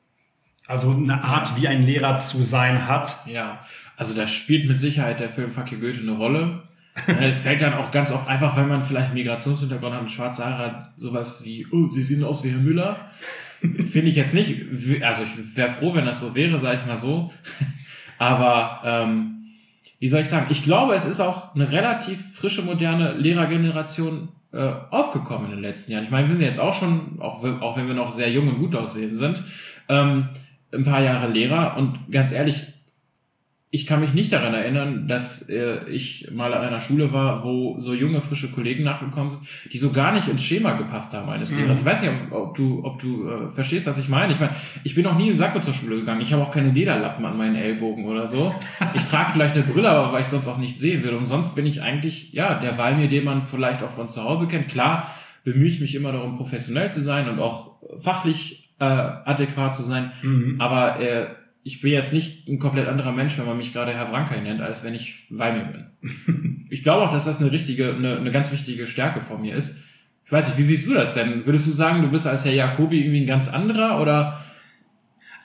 Speaker 2: Also eine Art, wie ein Lehrer zu sein hat.
Speaker 1: Ja, also da spielt mit Sicherheit der Film Fuck you Goethe eine Rolle. Es fällt dann auch ganz oft einfach, wenn man vielleicht Migrationshintergrund hat und schwarze Haare hat, sowas wie, oh, sie sehen aus wie Herr Müller. Finde ich jetzt nicht. Also ich wäre froh, wenn das so wäre, sage ich mal so. Aber ähm, wie soll ich sagen? Ich glaube, es ist auch eine relativ frische, moderne Lehrergeneration äh, aufgekommen in den letzten Jahren. Ich meine, wir sind jetzt auch schon, auch, wenn- auch wenn wir noch sehr jung und gut aussehen sind, ähm, ein paar Jahre Lehrer und ganz ehrlich, ich kann mich nicht daran erinnern, dass äh, ich mal an einer Schule war, wo so junge, frische Kollegen nachgekommen sind, die so gar nicht ins Schema gepasst haben eines Lehrers. Ich weiß nicht, ob, ob du, ob du äh, verstehst, was ich meine. Ich meine, ich bin noch nie in Sakko zur Schule gegangen. Ich habe auch keine Lederlappen an meinen Ellbogen oder so. Ich trage vielleicht eine Brille, aber weil ich sonst auch nicht sehen würde. Und sonst bin ich eigentlich, ja, der Walmir, den man vielleicht auch von zu Hause kennt. Klar bemühe ich mich immer darum, professionell zu sein und auch fachlich äh, adäquat zu sein. Aber äh, ich bin jetzt nicht ein komplett anderer Mensch, wenn man mich gerade Herr Wranker nennt, als wenn ich Weimir bin. ich glaube auch, dass das eine richtige, eine, eine ganz wichtige Stärke von mir ist. Ich weiß nicht, wie siehst du das denn? Würdest du sagen, du bist als Herr Jacobi irgendwie ein ganz anderer oder?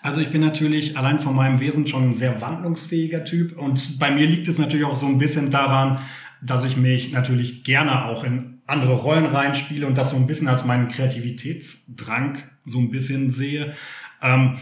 Speaker 2: Also ich bin natürlich allein von meinem Wesen schon ein sehr wandlungsfähiger Typ und bei mir liegt es natürlich auch so ein bisschen daran, dass ich mich natürlich gerne auch in andere Rollen reinspiele und das so ein bisschen als meinen Kreativitätsdrang so ein bisschen sehe. Ähm,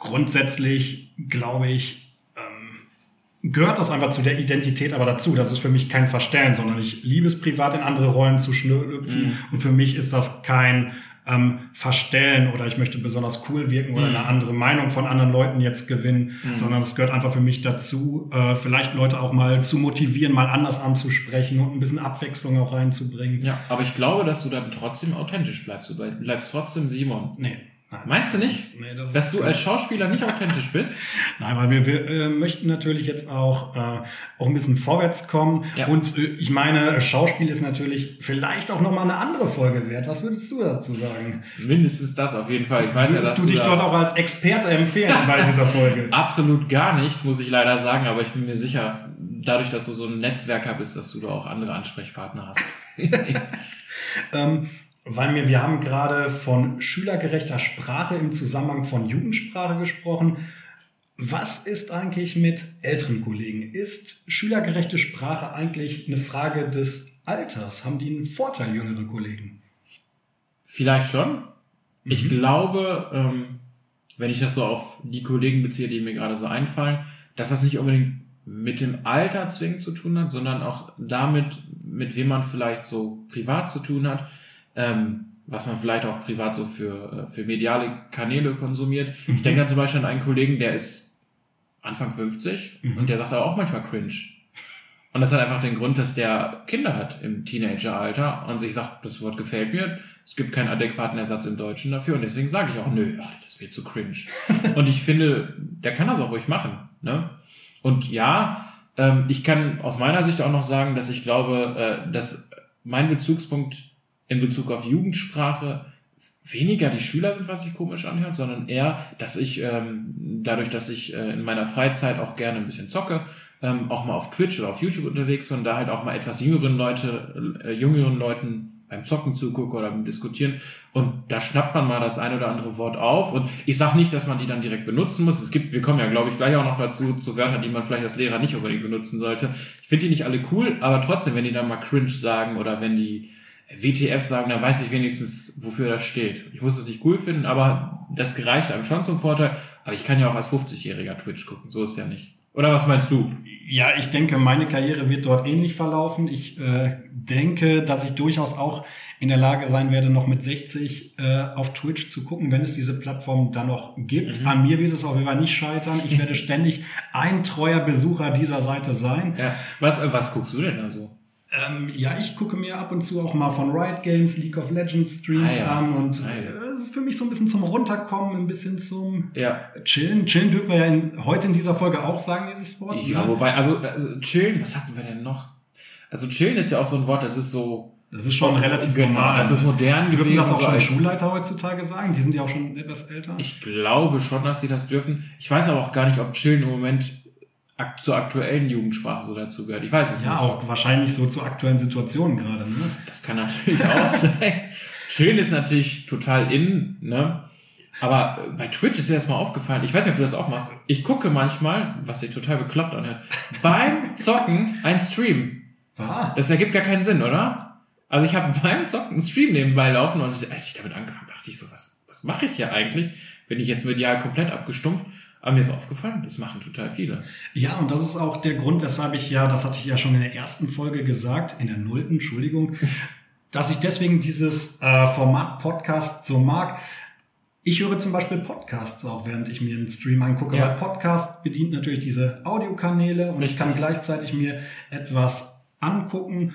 Speaker 2: grundsätzlich glaube ich, ähm, gehört das einfach zu der Identität aber dazu. Das ist für mich kein Verstellen, sondern ich liebe es privat in andere Rollen zu schlüpfen und für mich ist das kein ähm, Verstellen oder ich möchte besonders cool wirken oder eine andere Meinung von anderen Leuten jetzt gewinnen, sondern es gehört einfach für mich dazu, äh, vielleicht Leute auch mal zu motivieren, mal anders anzusprechen und ein bisschen Abwechslung auch reinzubringen.
Speaker 1: Ja, aber ich glaube, dass du dann trotzdem authentisch bleibst. Du bleib- bleibst trotzdem Simon.
Speaker 2: Nee. Nein.
Speaker 1: Meinst du nicht?
Speaker 2: Nee, das
Speaker 1: dass du als Schauspieler nicht authentisch bist?
Speaker 2: Nein, weil wir, wir äh, möchten natürlich jetzt auch, äh, auch ein bisschen vorwärts kommen.
Speaker 1: Ja.
Speaker 2: Und äh, ich meine, Schauspiel ist natürlich vielleicht auch nochmal eine andere Folge wert. Was würdest du dazu sagen?
Speaker 1: Mindestens das auf jeden Fall. Ich weiß ja,
Speaker 2: Würdest
Speaker 1: dass
Speaker 2: du dich
Speaker 1: da-
Speaker 2: dort auch als Experte empfehlen bei dieser Folge?
Speaker 1: Absolut gar nicht, muss ich leider sagen, aber ich bin mir sicher, dadurch, dass du so ein Netzwerker bist, dass du da auch andere Ansprechpartner hast.
Speaker 2: Ähm, weil wir, wir haben gerade von schülergerechter Sprache im Zusammenhang von Jugendsprache gesprochen. Was ist eigentlich mit älteren Kollegen? Ist schülergerechte Sprache eigentlich eine Frage des Alters? Haben die einen Vorteil, jüngere Kollegen?
Speaker 1: Vielleicht schon. Ich glaube, ähm, wenn ich das so auf die Kollegen beziehe, die mir gerade so einfallen, dass das nicht unbedingt mit dem Alter zwingend zu tun hat, sondern auch damit, mit wem man vielleicht so privat zu tun hat, ähm, was man vielleicht auch privat so für, äh, für mediale Kanäle konsumiert. Ich denke dann zum Beispiel an einen Kollegen, der ist Anfang 50 und der sagt aber auch manchmal cringe. Und das hat einfach den Grund, dass der Kinder hat im Teenageralter und sich sagt, das Wort gefällt mir, es gibt keinen adäquaten Ersatz im Deutschen dafür und deswegen sage ich auch, nö, ach, das mir zu cringe. und ich finde, der kann das auch ruhig machen. Ne? Und ja, ähm, ich kann aus meiner Sicht auch noch sagen, dass ich glaube, äh, dass mein Bezugspunkt in Bezug auf Jugendsprache weniger die Schüler sind, was sich komisch anhört, sondern eher, dass ich ähm, dadurch, dass ich äh, in meiner Freizeit auch gerne ein bisschen zocke, ähm, auch mal auf Twitch oder auf YouTube unterwegs bin und da halt auch mal etwas jüngeren Leute, äh, jüngeren Leuten beim Zocken zugucke oder beim Diskutieren. Und da schnappt man mal das ein oder andere Wort auf. Und ich sage nicht, dass man die dann direkt benutzen muss. Es gibt, wir kommen ja, glaube ich, gleich auch noch dazu, zu Wörtern, die man vielleicht als Lehrer nicht unbedingt benutzen sollte. Ich finde die nicht alle cool, aber trotzdem, wenn die dann mal cringe sagen oder wenn die WTF sagen, dann weiß ich wenigstens, wofür das steht. Ich muss es nicht cool finden, aber das gereicht einem schon zum Vorteil. Aber ich kann ja auch als 50-jähriger Twitch gucken. So ist ja nicht. Oder was meinst du?
Speaker 2: Ja, ich denke, meine Karriere wird dort ähnlich verlaufen. Ich äh, denke, dass ich durchaus auch in der Lage sein werde, noch mit 60 äh, auf Twitch zu gucken, wenn es diese Plattform dann noch gibt. Mhm. An mir wird es auf jeden Fall nicht scheitern. Ich werde ständig ein treuer Besucher dieser Seite sein.
Speaker 1: Ja. Was, äh, was guckst du denn da so?
Speaker 2: Ähm, ja, ich gucke mir ab und zu auch mal von Riot Games, League of Legends Streams ah, ja. an und ah, ja. es ist für mich so ein bisschen zum Runterkommen, ein bisschen zum
Speaker 1: ja.
Speaker 2: Chillen. Chillen dürfen wir ja in, heute in dieser Folge auch sagen, dieses Wort.
Speaker 1: Ja, ne? wobei, also, also chillen, was hatten wir denn noch? Also chillen ist ja auch so ein Wort, das ist so.
Speaker 2: Das ist schon relativ
Speaker 1: genau, normal. Das ist modern
Speaker 2: Dürfen gewesen, das auch schon Schulleiter heutzutage sagen? Die sind ja auch schon etwas älter.
Speaker 1: Ich glaube schon, dass sie das dürfen. Ich weiß aber auch gar nicht, ob chillen im Moment zur aktuellen Jugendsprache so dazu gehört. Ich weiß es
Speaker 2: ja,
Speaker 1: nicht.
Speaker 2: Ja, auch wahrscheinlich so zu aktuellen Situationen gerade. Ne?
Speaker 1: Das kann natürlich auch sein. Schön ist natürlich total in, ne? Aber bei Twitch ist mir erstmal aufgefallen, ich weiß nicht, ob du das auch machst. Ich gucke manchmal, was sich total bekloppt anhört, beim Zocken ein Stream.
Speaker 2: War?
Speaker 1: Das ergibt gar keinen Sinn, oder? Also ich habe beim Zocken einen Stream nebenbei laufen und als ich damit angefangen dachte ich so, was, was mache ich hier eigentlich? Bin ich jetzt medial komplett abgestumpft? Aber mir ist aufgefallen, das machen total viele.
Speaker 2: Ja, und das ist auch der Grund, weshalb ich ja, das hatte ich ja schon in der ersten Folge gesagt, in der nullten, Entschuldigung, dass ich deswegen dieses äh, Format Podcast so mag. Ich höre zum Beispiel Podcasts auch, während ich mir einen Stream angucke, ja. weil Podcast bedient natürlich diese Audiokanäle und Richtig. ich kann gleichzeitig mir etwas angucken.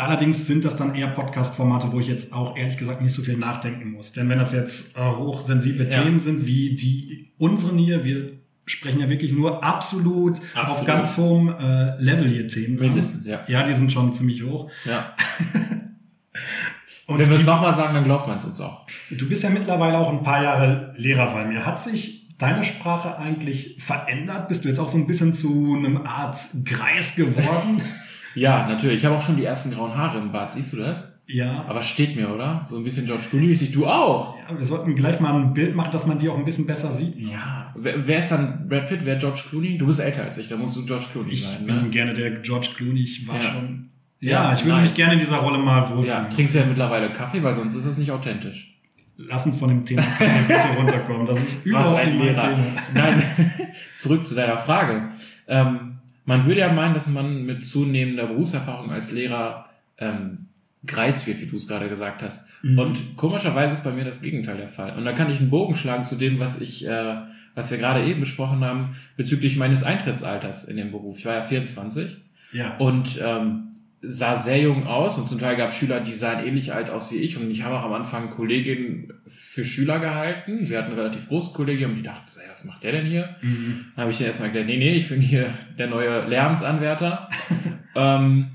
Speaker 2: Allerdings sind das dann eher Podcast-Formate, wo ich jetzt auch ehrlich gesagt nicht so viel nachdenken muss. Denn wenn das jetzt äh, hochsensible ja. Themen sind, wie die unseren hier, wir sprechen ja wirklich nur absolut, absolut. auf ganz hohem äh, Level hier Themen.
Speaker 1: Mindestens, ja.
Speaker 2: Ja, die sind schon ziemlich hoch.
Speaker 1: Ja. Und wenn wir es nochmal sagen, dann glaubt man es uns auch.
Speaker 2: Du bist ja mittlerweile auch ein paar Jahre Lehrer bei mir. Hat sich deine Sprache eigentlich verändert? Bist du jetzt auch so ein bisschen zu einem Art Greis geworden?
Speaker 1: Ja, natürlich. Ich habe auch schon die ersten grauen Haare im Bart. Siehst du das?
Speaker 2: Ja.
Speaker 1: Aber steht mir, oder? So ein bisschen George Clooney-mäßig. Du auch.
Speaker 2: Ja, wir sollten gleich mal ein Bild machen, dass man die auch ein bisschen besser sieht.
Speaker 1: Ja. Wer, wer ist dann Brad Pitt? Wer George Clooney? Du bist älter als ich, da musst du George Clooney
Speaker 2: ich
Speaker 1: sein.
Speaker 2: Ich bin
Speaker 1: ne?
Speaker 2: gerne der George Clooney. Ich war ja. schon. Ja, ja ich würde nice. mich gerne in dieser Rolle mal wohlfühlen. Ja,
Speaker 1: trinkst du ja mittlerweile Kaffee, weil sonst ist das nicht authentisch.
Speaker 2: Lass uns von dem Thema bitte runterkommen. Das ist überhaupt nicht mein Thema.
Speaker 1: Nein, zurück zu deiner Frage. Ähm, man würde ja meinen, dass man mit zunehmender Berufserfahrung als Lehrer ähm, greis wird, wie du es gerade gesagt hast. Mhm. Und komischerweise ist bei mir das Gegenteil der Fall. Und da kann ich einen Bogen schlagen zu dem, was ich, äh, was wir gerade eben besprochen haben, bezüglich meines Eintrittsalters in den Beruf. Ich war ja 24.
Speaker 2: Ja.
Speaker 1: Und ähm, sah sehr jung aus und zum Teil gab es Schüler, die sahen ähnlich alt aus wie ich und ich habe auch am Anfang Kolleginnen für Schüler gehalten. Wir hatten ein relativ großes Kollegium, die dachten, so, was macht der denn hier? Mhm. Dann habe ich denen erstmal erklärt, nee, nee, ich bin hier der neue Lehramtsanwärter. ähm,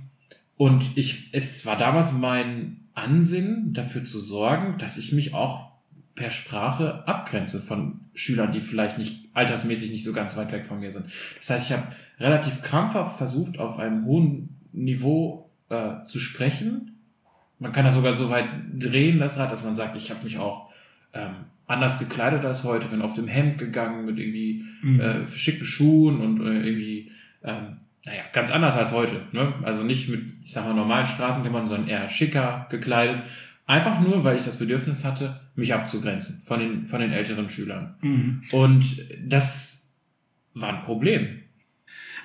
Speaker 1: und ich, es war damals mein Ansinnen, dafür zu sorgen, dass ich mich auch per Sprache abgrenze von Schülern, die vielleicht nicht altersmäßig nicht so ganz weit weg von mir sind. Das heißt, ich habe relativ krampfhaft versucht, auf einem hohen Niveau äh, zu sprechen. Man kann das sogar so weit drehen, das Rad, dass man sagt, ich habe mich auch ähm, anders gekleidet als heute, bin auf dem Hemd gegangen mit irgendwie mhm. äh, schicken Schuhen und äh, irgendwie, ähm, naja, ganz anders als heute. Ne? Also nicht mit, ich sag mal, normalen Straßenklamotten, sondern eher schicker gekleidet. Einfach nur, weil ich das Bedürfnis hatte, mich abzugrenzen von den, von den älteren Schülern. Mhm. Und das war ein Problem.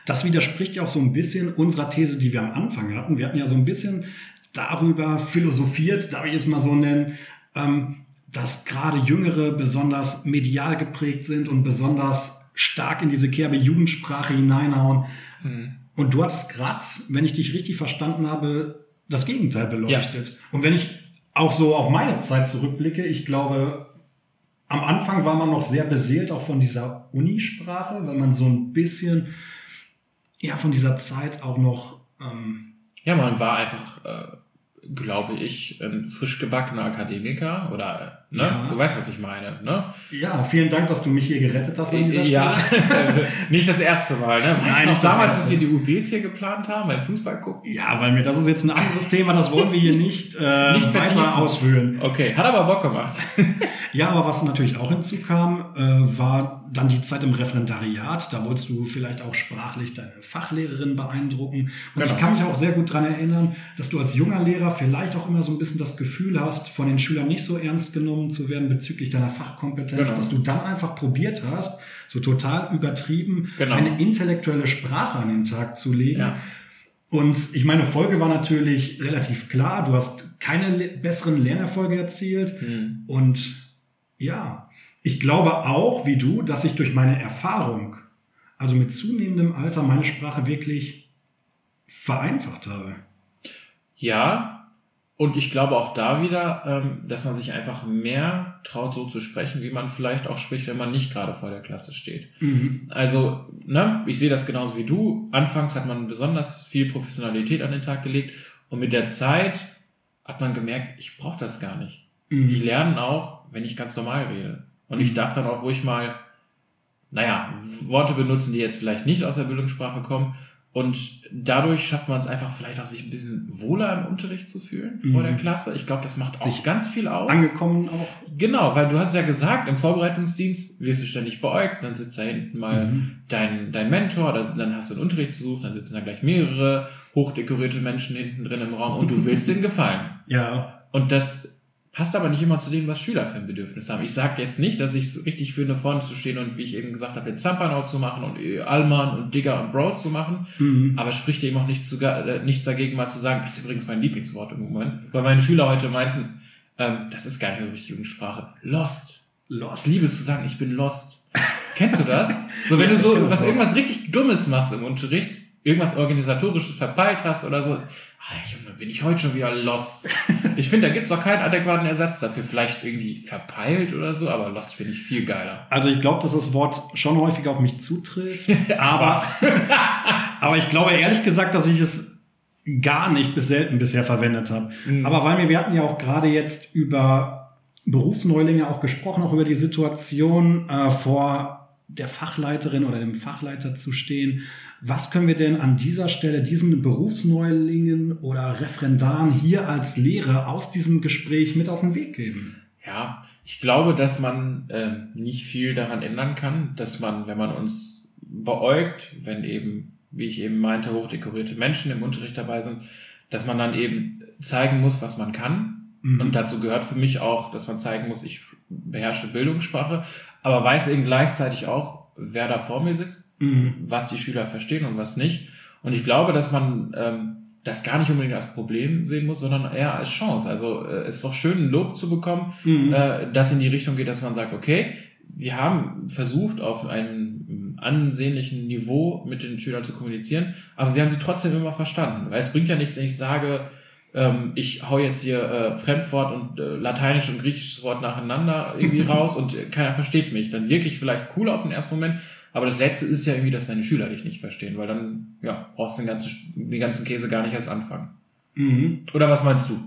Speaker 2: Das widerspricht ja auch so ein bisschen unserer These, die wir am Anfang hatten. Wir hatten ja so ein bisschen darüber philosophiert, darf ich es mal so nennen, ähm, dass gerade Jüngere besonders medial geprägt sind und besonders stark in diese Kerbe Jugendsprache hineinhauen. Mhm. Und du hattest gerade, wenn ich dich richtig verstanden habe, das Gegenteil beleuchtet. Ja. Und wenn ich auch so auf meine Zeit zurückblicke, ich glaube, am Anfang war man noch sehr beseelt auch von dieser Unisprache, weil man so ein bisschen ja von dieser Zeit auch noch. Ähm
Speaker 1: ja, man war einfach äh, glaube ich, ein frisch gebackener Akademiker oder, ne?
Speaker 2: Ja.
Speaker 1: Du weißt, was ich meine, ne?
Speaker 2: Ja, vielen Dank, dass du mich hier gerettet hast an dieser
Speaker 1: Ja,
Speaker 2: Stelle.
Speaker 1: nicht das erste Mal, ne? Weißt
Speaker 2: Nein,
Speaker 1: noch damals, als wir die UBs hier geplant haben, beim Fußball gucken?
Speaker 2: Ja, weil mir das ist jetzt ein anderes Thema, das wollen wir hier nicht, äh,
Speaker 1: Nicht
Speaker 2: weiter ausführen.
Speaker 1: Okay, hat aber Bock gemacht.
Speaker 2: Ja, aber was natürlich auch hinzukam, äh, war dann die Zeit im Referendariat. Da wolltest du vielleicht auch sprachlich deine Fachlehrerin beeindrucken. Und
Speaker 1: Genau.
Speaker 2: ich kann mich auch sehr gut dran erinnern, dass du als junger Lehrer vielleicht auch immer so ein bisschen das Gefühl hast, von den Schülern nicht so ernst genommen zu werden bezüglich deiner Fachkompetenz,
Speaker 1: Genau.
Speaker 2: dass du dann einfach probiert hast, so total übertrieben,
Speaker 1: Genau.
Speaker 2: eine intellektuelle Sprache an den Tag zu legen.
Speaker 1: Ja.
Speaker 2: Und ich meine, Folge war natürlich relativ klar. Du hast keine besseren Lernerfolge erzielt.
Speaker 1: Hm.
Speaker 2: Und ja, ich glaube auch, wie du, dass ich durch meine Erfahrung, also mit zunehmendem Alter, meine Sprache wirklich vereinfacht habe.
Speaker 1: Ja, und ich glaube auch da wieder, ähm, dass man sich einfach mehr traut, so zu sprechen, wie man vielleicht auch spricht, wenn man nicht gerade vor der Klasse steht. Also, ne, ich sehe das genauso wie du. Anfangs hat man besonders viel Professionalität an den Tag gelegt und mit der Zeit hat man gemerkt, ich brauche das gar nicht.
Speaker 2: Mhm.
Speaker 1: Die lernen auch, wenn ich ganz normal rede. Und ich
Speaker 2: Mhm.
Speaker 1: darf dann auch ruhig mal, naja, Worte benutzen, die jetzt vielleicht nicht aus der Bildungssprache kommen. Und dadurch schafft man es einfach vielleicht auch, sich ein bisschen wohler im Unterricht zu fühlen vor
Speaker 2: Mhm.
Speaker 1: der Klasse. Ich glaube, das macht auch
Speaker 2: Sich
Speaker 1: ganz viel aus.
Speaker 2: Angekommen auch.
Speaker 1: Genau, weil du hast ja gesagt, im Vorbereitungsdienst wirst du ständig beäugt, dann sitzt da hinten mal
Speaker 2: Mhm.
Speaker 1: dein, dein Mentor, da- dann hast du einen Unterrichtsbesuch, dann sitzen da gleich mehrere hochdekorierte Menschen hinten drin im Raum und du willst denen gefallen.
Speaker 2: Ja,
Speaker 1: Und das passt aber nicht immer zu dem, was Schüler für ein Bedürfnis haben. Ich sage jetzt nicht, dass ich es richtig finde, vorne zu stehen und wie ich eben gesagt habe, den Zampanau zu machen und äh, Allmann und Digger und Bro zu machen,
Speaker 2: mhm.
Speaker 1: aber es spricht eben auch nichts, zu, äh, nichts dagegen, mal zu sagen, das ist übrigens mein Lieblingswort im Moment, weil meine Schüler heute meinten, ähm, das ist gar nicht so richtig Jugendsprache. Lost.
Speaker 2: Lost.
Speaker 1: Ich liebe es zu sagen, ich bin lost. Kennst du das? So, wenn
Speaker 2: Ja,
Speaker 1: du so was, irgendwas richtig Dummes machst im Unterricht, irgendwas organisatorisches verpeilt hast oder so, ah, Junge, bin ich heute schon wieder lost. Ich finde, da gibt's auch keinen adäquaten Ersatz dafür. Vielleicht irgendwie verpeilt oder so, aber lost finde ich viel geiler.
Speaker 2: Also ich glaube, dass das Wort schon häufig auf mich zutrifft. aber, aber ich glaube ehrlich gesagt, dass ich es gar nicht bis selten bisher verwendet habe.
Speaker 1: Mhm.
Speaker 2: Aber weil wir, wir hatten ja auch gerade jetzt über Berufsneulinge auch gesprochen, auch über die Situation äh, vor der Fachleiterin oder dem Fachleiter zu stehen. Was können wir denn an dieser Stelle diesen Berufsneulingen oder Referendaren hier als Lehre aus diesem Gespräch mit auf den Weg geben?
Speaker 1: Ja, ich glaube, dass man ähm, nicht viel daran ändern kann, dass man, wenn man uns beäugt, wenn eben, wie ich eben meinte, hochdekorierte Menschen im Unterricht dabei sind, dass man dann eben zeigen muss, was man kann.
Speaker 2: Mhm.
Speaker 1: Und dazu gehört für mich auch, dass man zeigen muss, ich beherrsche Bildungssprache, aber weiß eben gleichzeitig auch, wer da vor mir sitzt,
Speaker 2: Mhm.
Speaker 1: was die Schüler verstehen und was nicht. Und ich glaube, dass man ähm, das gar nicht unbedingt als Problem sehen muss, sondern eher als Chance. Also äh, es ist doch schön, ein Lob zu bekommen,
Speaker 2: Mhm.
Speaker 1: äh, das in die Richtung geht, dass man sagt, okay, sie haben versucht, auf einem ansehnlichen Niveau mit den Schülern zu kommunizieren, aber sie haben sie trotzdem immer verstanden. Weil es bringt ja nichts, wenn ich sage, ähm, ich hau jetzt hier äh, Fremdwort und äh, lateinisch und griechisches Wort nacheinander irgendwie raus und äh, keiner versteht mich. Dann wirke ich vielleicht cool auf den ersten Moment, aber das Letzte ist ja irgendwie, dass deine Schüler dich nicht verstehen, weil dann ja, brauchst du den ganzen, den ganzen Käse gar nicht erst anfangen.
Speaker 2: Mhm.
Speaker 1: Oder was meinst du?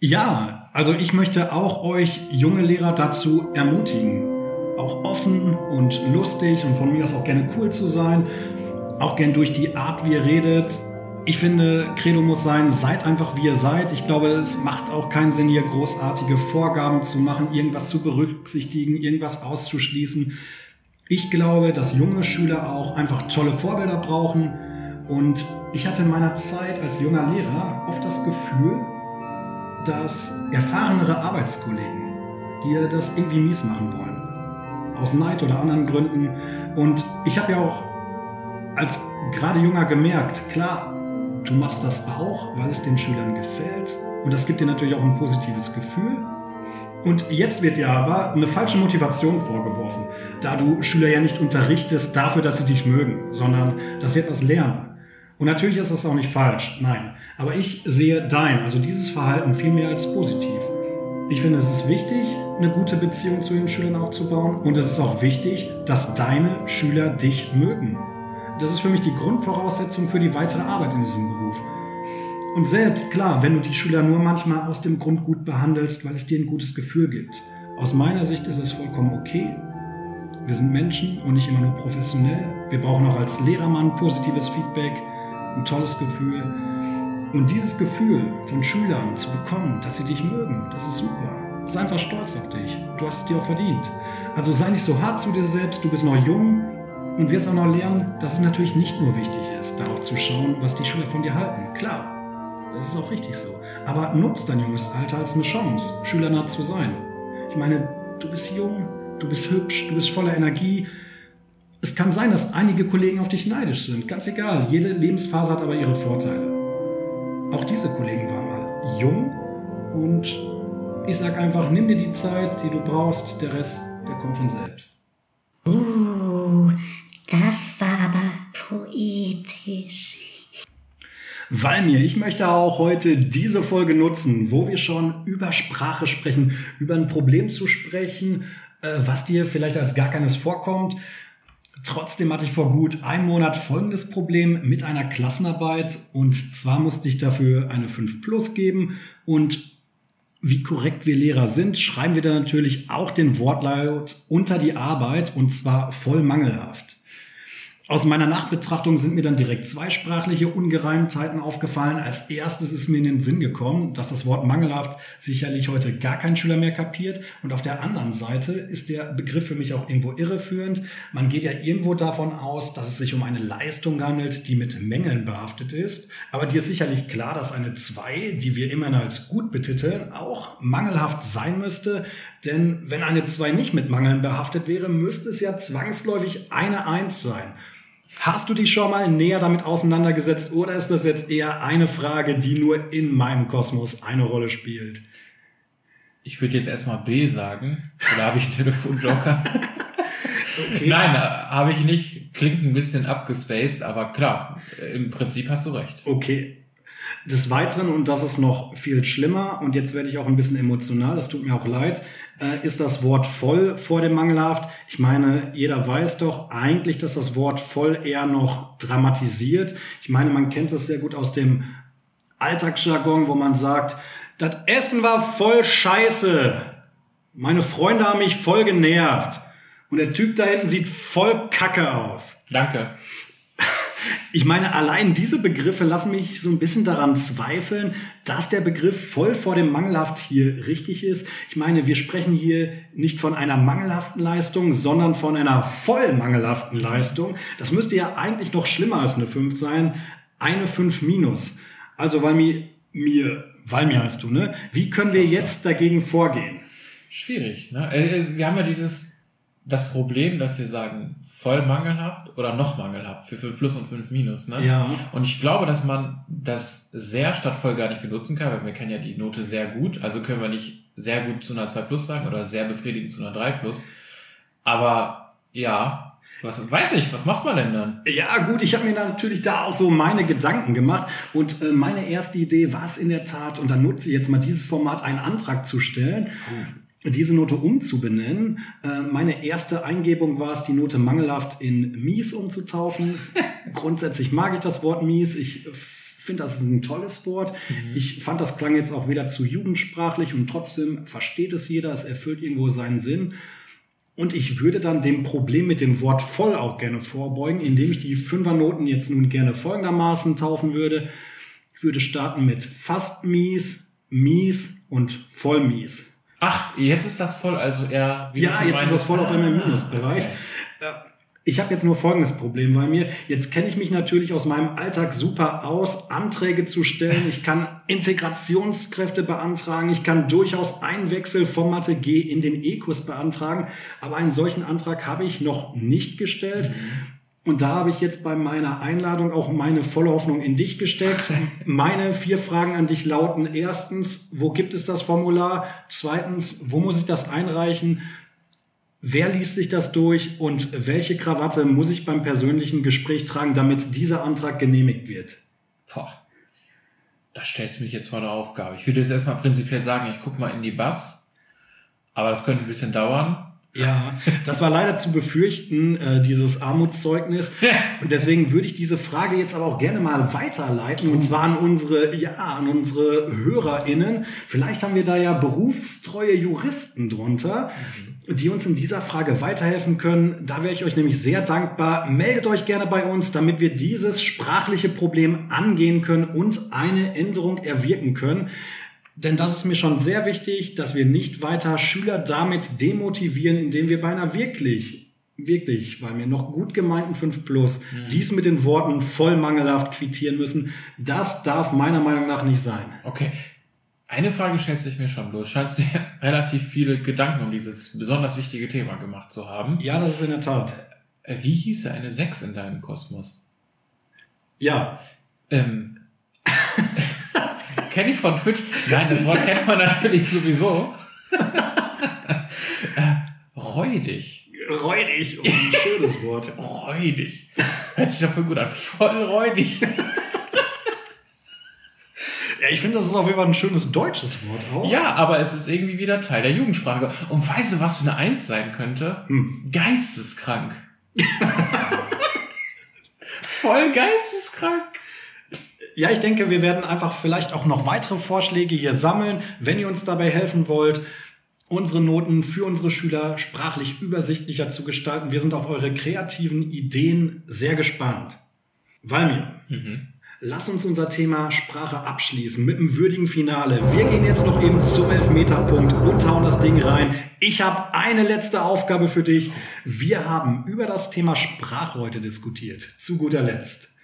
Speaker 2: Ja, also ich möchte auch euch junge Lehrer dazu ermutigen, auch offen und lustig und von mir aus auch gerne cool zu sein, auch gern durch die Art, wie ihr redet. Ich finde, Credo muss sein, seid einfach wie ihr seid. Ich glaube, es macht auch keinen Sinn, hier großartige Vorgaben zu machen, irgendwas zu berücksichtigen, irgendwas auszuschließen. Ich glaube, dass junge Schüler auch einfach tolle Vorbilder brauchen. Und ich hatte in meiner Zeit als junger Lehrer oft das Gefühl, dass erfahrenere Arbeitskollegen dir das irgendwie mies machen wollen. Aus Neid oder anderen Gründen. Und ich habe ja auch als gerade junger gemerkt, klar, du machst das auch, weil es den Schülern gefällt. Und das gibt dir natürlich auch ein positives Gefühl. Und jetzt wird dir aber eine falsche Motivation vorgeworfen, da du Schüler ja nicht unterrichtest dafür, dass sie dich mögen, sondern dass sie etwas lernen. Und natürlich ist das auch nicht falsch, nein. Aber ich sehe dein, also dieses Verhalten viel mehr als positiv. Ich finde, es ist wichtig, eine gute Beziehung zu den Schülern aufzubauen. Und es ist auch wichtig, dass deine Schüler dich mögen. Das ist für mich die Grundvoraussetzung für die weitere Arbeit in diesem Beruf. Und selbst, klar, wenn du die Schüler nur manchmal aus dem Grund gut behandelst, weil es dir ein gutes Gefühl gibt. Aus meiner Sicht ist es vollkommen okay. Wir sind Menschen und nicht immer nur professionell. Wir brauchen auch als Lehrermann positives Feedback, ein tolles Gefühl. Und dieses Gefühl von Schülern zu bekommen, dass sie dich mögen, das ist super. Sei einfach stolz auf dich. Du hast es dir auch verdient. Also sei nicht so hart zu dir selbst, du bist noch jung und wirst auch noch lernen, dass es natürlich nicht nur wichtig ist, darauf zu schauen, was die Schüler von dir halten. Klar, das ist auch richtig so. Aber nutzt dein junges Alter als eine Chance, schülernah zu sein. Ich meine, du bist jung, du bist hübsch, du bist voller Energie. Es kann sein, dass einige Kollegen auf dich neidisch sind, ganz egal. Jede Lebensphase hat aber ihre Vorteile. Auch diese Kollegen waren mal jung und ich sag einfach, nimm dir die Zeit, die du brauchst, der Rest, der kommt von selbst.
Speaker 3: Uh, das war aber poetisch.
Speaker 2: Valmir, ich möchte auch heute diese Folge nutzen, wo wir schon über Sprache sprechen, über ein Problem zu sprechen, äh, was dir vielleicht als gar keines vorkommt. Trotzdem hatte ich vor gut einem Monat folgendes Problem mit einer Klassenarbeit und zwar musste ich dafür eine 5 Plus geben und wie korrekt wir Lehrer sind, schreiben wir dann natürlich auch den Wortlaut unter die Arbeit und zwar voll mangelhaft. Aus meiner Nachbetrachtung sind mir dann direkt zweisprachliche Ungereimtheiten aufgefallen. Als erstes ist mir in den Sinn gekommen, dass das Wort mangelhaft sicherlich heute gar kein Schüler mehr kapiert. Und auf der anderen Seite ist der Begriff für mich auch irgendwo irreführend. Man geht ja irgendwo davon aus, dass es sich um eine Leistung handelt, die mit Mängeln behaftet ist. Aber dir ist sicherlich klar, dass eine 2, die wir immerhin als gut betiteln, auch mangelhaft sein müsste. Denn wenn eine 2 nicht mit Mangeln behaftet wäre, müsste es ja zwangsläufig eine 1 sein. Hast du dich schon mal näher damit auseinandergesetzt oder ist das jetzt eher eine Frage, die nur in meinem Kosmos eine Rolle spielt?
Speaker 1: Ich würde jetzt erstmal B sagen. Oder habe ich einen Telefonjoker? okay. Nein, habe ich nicht. Klingt ein bisschen abgespaced, aber klar, im Prinzip hast du recht.
Speaker 2: Okay. Des Weiteren, und das ist noch viel schlimmer, und jetzt werde ich auch ein bisschen emotional, das tut mir auch leid, äh, ist das Wort voll vor dem mangelhaft. Ich meine, jeder weiß doch eigentlich, dass das Wort voll eher noch dramatisiert. Ich meine, man kennt das sehr gut aus dem Alltagsjargon, wo man sagt, das Essen war voll scheiße. Meine Freunde haben mich voll genervt. Und der Typ da hinten sieht voll kacke aus.
Speaker 1: Danke.
Speaker 2: Ich meine, allein diese Begriffe lassen mich so ein bisschen daran zweifeln, dass der Begriff voll vor dem mangelhaft hier richtig ist. Ich meine, wir sprechen hier nicht von einer mangelhaften Leistung, sondern von einer voll mangelhaften Leistung. Das müsste ja eigentlich noch schlimmer als eine 5 sein. Eine 5 minus. Also, weil mir, mir, weil mir heißt du, ne? Wie können wir jetzt dagegen vorgehen?
Speaker 1: Schwierig, ne? Äh, wir haben ja dieses das Problem, dass wir sagen, voll mangelhaft oder noch mangelhaft für 5 plus und 5 minus. Ne?
Speaker 2: Ja.
Speaker 1: Und ich glaube, dass man das sehr statt voll gar nicht benutzen kann, weil wir kennen ja die Note sehr gut. Also können wir nicht sehr gut zu einer 2 plus sagen oder sehr befriedigend zu einer 3 plus. Aber ja, was weiß ich, was macht man denn dann?
Speaker 2: Ja, gut, ich habe mir natürlich da auch so meine Gedanken gemacht und äh, meine erste Idee war es in der Tat, und dann nutze ich jetzt mal dieses Format, einen Antrag zu stellen. Oh diese Note umzubenennen. Äh, meine erste Eingebung war es, die Note mangelhaft in mies umzutaufen. Grundsätzlich mag ich das Wort mies. Ich finde, das ist ein tolles Wort. Mhm. Ich fand, das klang jetzt auch wieder zu jugendsprachlich und trotzdem versteht es jeder. Es erfüllt irgendwo seinen Sinn. Und ich würde dann dem Problem mit dem Wort voll auch gerne vorbeugen, indem ich die Fünfernoten jetzt nun gerne folgendermaßen taufen würde. Ich würde starten mit fast mies, mies und voll mies.
Speaker 1: Ach, jetzt ist das voll, also eher...
Speaker 2: Ja, jetzt ist das voll auf einmal im Minusbereich. Okay. Äh, ich habe jetzt nur folgendes Problem bei mir. Jetzt kenne ich mich natürlich aus meinem Alltag super aus, Anträge zu stellen. Ich kann Integrationskräfte beantragen. Ich kann durchaus Einwechsel vom Mathe G in den E-Kurs beantragen. Aber einen solchen Antrag habe ich noch nicht gestellt. Mhm. Und da habe ich jetzt bei meiner Einladung auch meine volle Hoffnung in dich gesteckt. Meine vier Fragen an dich lauten erstens, wo gibt es das Formular? Zweitens, wo muss ich das einreichen? Wer liest sich das durch und welche Krawatte muss ich beim persönlichen Gespräch tragen, damit dieser Antrag genehmigt wird?
Speaker 1: Boah, da stellst du mich jetzt vor der Aufgabe. Ich würde jetzt erstmal prinzipiell sagen, ich gucke mal in die Bass, aber das könnte ein bisschen dauern.
Speaker 2: Ja, das war leider zu befürchten, äh, dieses Armutszeugnis. Und deswegen würde ich diese Frage jetzt aber auch gerne mal weiterleiten. Und zwar an unsere, ja, an unsere HörerInnen. Vielleicht haben wir da ja berufstreue Juristen drunter, die uns in dieser Frage weiterhelfen können. Da wäre ich euch nämlich sehr dankbar. Meldet euch gerne bei uns, damit wir dieses sprachliche Problem angehen können und eine Änderung erwirken können. Denn das ist mir schon sehr wichtig, dass wir nicht weiter Schüler damit demotivieren, indem wir beinahe wirklich, wirklich, weil mir noch gut gemeinten 5 Plus, dies mit den Worten voll mangelhaft quittieren müssen. Das darf meiner Meinung nach nicht sein.
Speaker 1: Okay. Eine Frage stellt sich mir schon. Du scheinst dir relativ viele Gedanken um dieses besonders wichtige Thema gemacht zu haben.
Speaker 2: Ja, das ist in der Tat.
Speaker 1: Äh, Wie hieße eine 6 in deinem Kosmos?
Speaker 2: Ja,
Speaker 1: Ähm, Kenne ich von Twitch? Nein, das Wort kennt man natürlich sowieso. äh, räudig.
Speaker 2: räudig. Oh, ein schönes Wort.
Speaker 1: Räudig. Hört sich doch voll gut an. Voll räudig.
Speaker 2: Ja, ich finde, das ist auf jeden Fall ein schönes deutsches Wort auch.
Speaker 1: Ja, aber es ist irgendwie wieder Teil der Jugendsprache. Und weißt du, was für eine Eins sein könnte? Geisteskrank. Voll geisteskrank.
Speaker 2: Ja, ich denke, wir werden einfach vielleicht auch noch weitere Vorschläge hier sammeln, wenn ihr uns dabei helfen wollt, unsere Noten für unsere Schüler sprachlich übersichtlicher zu gestalten. Wir sind auf eure kreativen Ideen sehr gespannt. Valmir, lass uns unser Thema Sprache abschließen mit einem würdigen Finale. Wir gehen jetzt noch eben zum Elfmeterpunkt und hauen das Ding rein. Ich habe eine letzte Aufgabe für dich. Wir haben über das Thema Sprache heute diskutiert. Zu guter Letzt.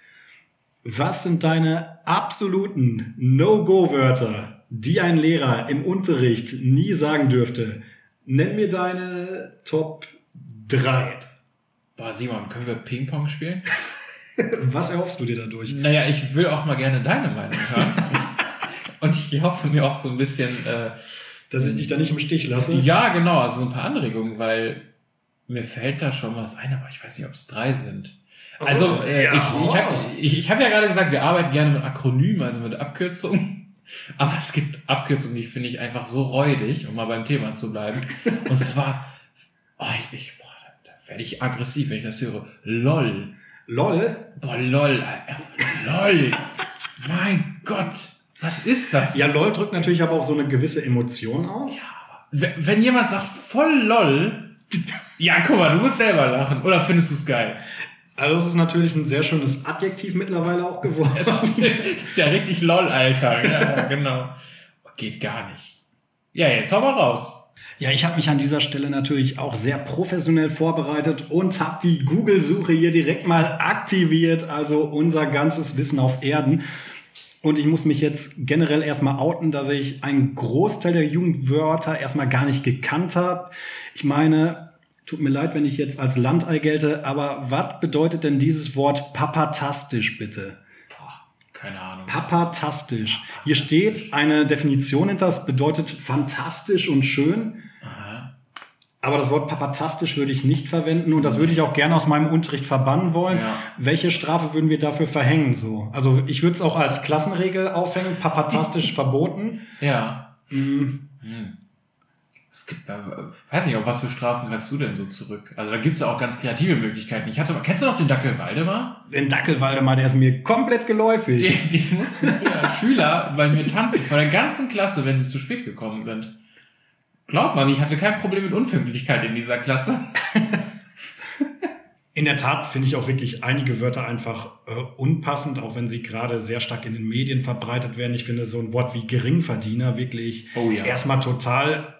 Speaker 2: Was sind deine absoluten No-Go-Wörter, die ein Lehrer im Unterricht nie sagen dürfte? Nenn mir deine Top 3.
Speaker 1: Boah, Simon, können wir Ping-Pong spielen?
Speaker 2: Was erhoffst du dir dadurch?
Speaker 1: Naja, ich will auch mal gerne deine Meinung hören. Und ich hoffe mir auch so ein bisschen, äh,
Speaker 2: Dass ich dich da nicht im Stich lasse?
Speaker 1: ja, genau, also so ein paar Anregungen, weil mir fällt da schon was ein, aber ich weiß nicht, ob es drei sind.
Speaker 2: Ach so,
Speaker 1: Also, äh,
Speaker 2: ja,
Speaker 1: ich, ich habe ich, ich hab ja gerade gesagt, wir arbeiten gerne mit Akronymen, also mit Abkürzungen. Aber es gibt Abkürzungen, die finde ich einfach so räudig, um mal beim Thema zu bleiben. Und zwar, oh, ich, ich boah, da werde ich aggressiv, wenn ich das höre. LOL.
Speaker 2: LOL?
Speaker 1: Boah, LOL. Alter. LOL. mein Gott. Was ist das?
Speaker 2: Ja, LOL drückt natürlich aber auch so eine gewisse Emotion aus.
Speaker 1: Wenn wenn jemand sagt voll LOL, ja, guck mal, du musst selber lachen. Oder findest du es geil?
Speaker 2: Also das ist natürlich ein sehr schönes Adjektiv mittlerweile auch geworden.
Speaker 1: Das ist ja richtig LOL, Alter. Ja, genau. Geht gar nicht. Ja, jetzt hau mal raus.
Speaker 2: Ja, ich habe mich an dieser Stelle natürlich auch sehr professionell vorbereitet und habe die Google-Suche hier direkt mal aktiviert, also unser ganzes Wissen auf Erden. Und ich muss mich jetzt generell erstmal outen, dass ich einen Großteil der Jugendwörter erstmal gar nicht gekannt habe. Ich meine, tut mir leid, wenn ich jetzt als Landei gelte, aber was bedeutet denn dieses Wort papatastisch bitte?
Speaker 1: Keine Ahnung.
Speaker 2: Papatastisch. Hier steht eine Definition hinter, das bedeutet fantastisch und schön.
Speaker 1: Aha.
Speaker 2: Aber das Wort papatastisch würde ich nicht verwenden und das würde ich auch gerne aus meinem Unterricht verbannen wollen.
Speaker 1: Ja.
Speaker 2: Welche Strafe würden wir dafür verhängen? So, also ich würde es auch als Klassenregel aufhängen, papatastisch verboten.
Speaker 1: Ja.
Speaker 2: Mhm.
Speaker 1: Hm. Es gibt, weiß nicht, auf was für Strafen greifst du denn so zurück? Also da gibt's ja auch ganz kreative Möglichkeiten. Ich hatte mal, kennst du noch den Dackel Waldemar?
Speaker 2: Den Dackel Waldemar, der ist mir komplett geläufig.
Speaker 1: Die, die mussten früher als Schüler bei mir tanzen, vor der ganzen Klasse, wenn sie zu spät gekommen sind. Glaubt man, ich hatte kein Problem mit Unpünktlichkeit in dieser Klasse.
Speaker 2: In der Tat finde ich auch wirklich einige Wörter einfach äh, unpassend, auch wenn sie gerade sehr stark in den Medien verbreitet werden. Ich finde so ein Wort wie Geringverdiener wirklich
Speaker 1: Oh ja.
Speaker 2: erstmal total,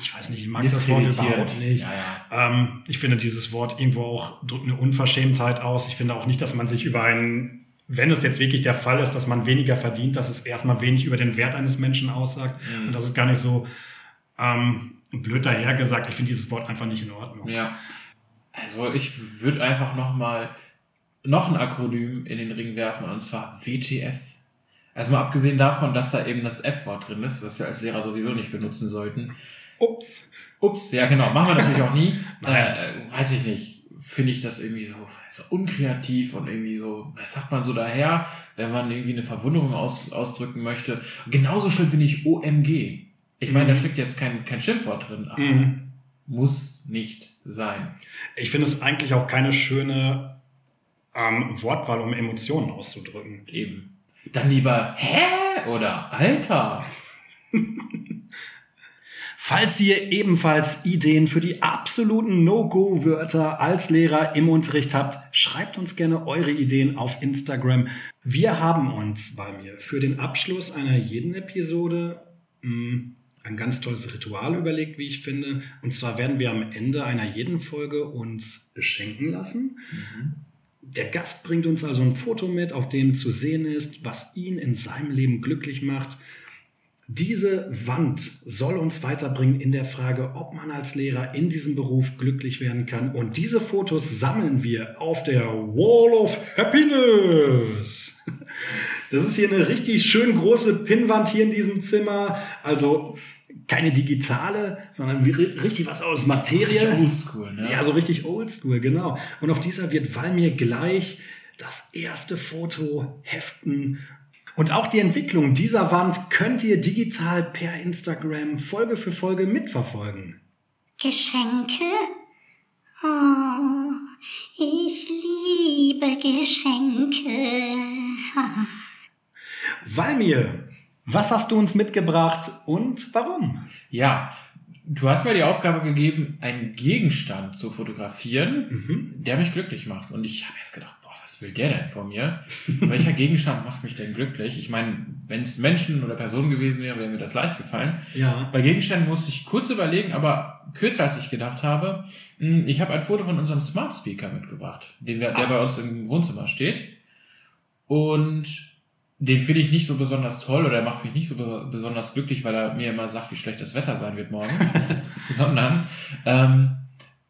Speaker 2: ich weiß nicht, ich mag das Wort überhaupt nicht.
Speaker 1: Ja,
Speaker 2: Ähm, ich finde dieses Wort irgendwo auch drückt eine Unverschämtheit aus. Ich finde auch nicht, dass man sich über einen, wenn es jetzt wirklich der Fall ist, dass man weniger verdient, dass es erstmal wenig über den Wert eines Menschen aussagt.
Speaker 1: Mhm.
Speaker 2: Und das ist gar nicht so ähm, blöd dahergesagt. Ich finde dieses Wort einfach nicht in Ordnung.
Speaker 1: Ja. Also ich würde einfach noch mal noch ein Akronym in den Ring werfen und zwar WTF. Also mal abgesehen davon, dass da eben das F-Wort drin ist, was wir als Lehrer sowieso nicht benutzen sollten.
Speaker 2: Ups.
Speaker 1: Ups, ja genau, machen wir natürlich auch nie. Äh, weiß ich nicht. Finde ich das irgendwie so, so unkreativ und irgendwie so, was sagt man so daher, wenn man irgendwie eine Verwunderung aus, ausdrücken möchte. Genauso schlimm finde ich OMG. Ich meine, da
Speaker 2: Mhm.
Speaker 1: steckt jetzt kein, kein Schimpfwort drin, aber
Speaker 2: Mhm.
Speaker 1: Muss nicht sein.
Speaker 2: Ich finde es eigentlich auch keine schöne ähm, Wortwahl, um Emotionen auszudrücken.
Speaker 1: Eben. Dann lieber Hä oder Alter.
Speaker 2: Falls ihr ebenfalls Ideen für die absoluten No-Go-Wörter als Lehrer im Unterricht habt, schreibt uns gerne eure Ideen auf Instagram. Wir haben uns bei mir für den Abschluss einer jeden Episode mh, ein ganz tolles Ritual überlegt, wie ich finde. Und zwar werden wir am Ende einer jeden Folge uns beschenken lassen. Der Gast bringt uns also ein Foto mit, auf dem zu sehen ist, was ihn in seinem Leben glücklich macht. Diese Wand soll uns weiterbringen in der Frage, ob man als Lehrer in diesem Beruf glücklich werden kann. Und diese Fotos sammeln wir auf der Wall of Happiness. Das ist hier eine richtig schön große Pinnwand hier in diesem Zimmer. Also keine digitale, sondern richtig was aus Materie.
Speaker 1: Oldschool, ne?
Speaker 2: Ja, so richtig oldschool, genau. Und auf dieser wird Valmir gleich das erste Foto heften. Und auch die Entwicklung dieser Wand könnt ihr digital per Instagram Folge für Folge mitverfolgen.
Speaker 3: Geschenke? Oh, ich liebe Geschenke.
Speaker 2: Valmir, was hast du uns mitgebracht und warum?
Speaker 1: Ja, du hast mir die Aufgabe gegeben, einen Gegenstand zu fotografieren, der mich glücklich macht. Und ich habe erst gedacht, was will der denn von mir? Welcher Gegenstand macht mich denn glücklich? Ich meine, wenn es Menschen oder Personen gewesen wäre, wäre mir das leicht gefallen.
Speaker 2: Ja.
Speaker 1: Bei Gegenständen musste ich kurz überlegen, aber kürzer als ich gedacht habe. Hm, Ich habe ein Foto von unserem Smart Speaker mitgebracht, den wir, der
Speaker 2: Ach.
Speaker 1: bei uns im Wohnzimmer steht. Und den finde ich nicht so besonders toll oder er macht mich nicht so be- besonders glücklich, weil er mir immer sagt, wie schlecht das Wetter sein wird morgen, sondern ähm,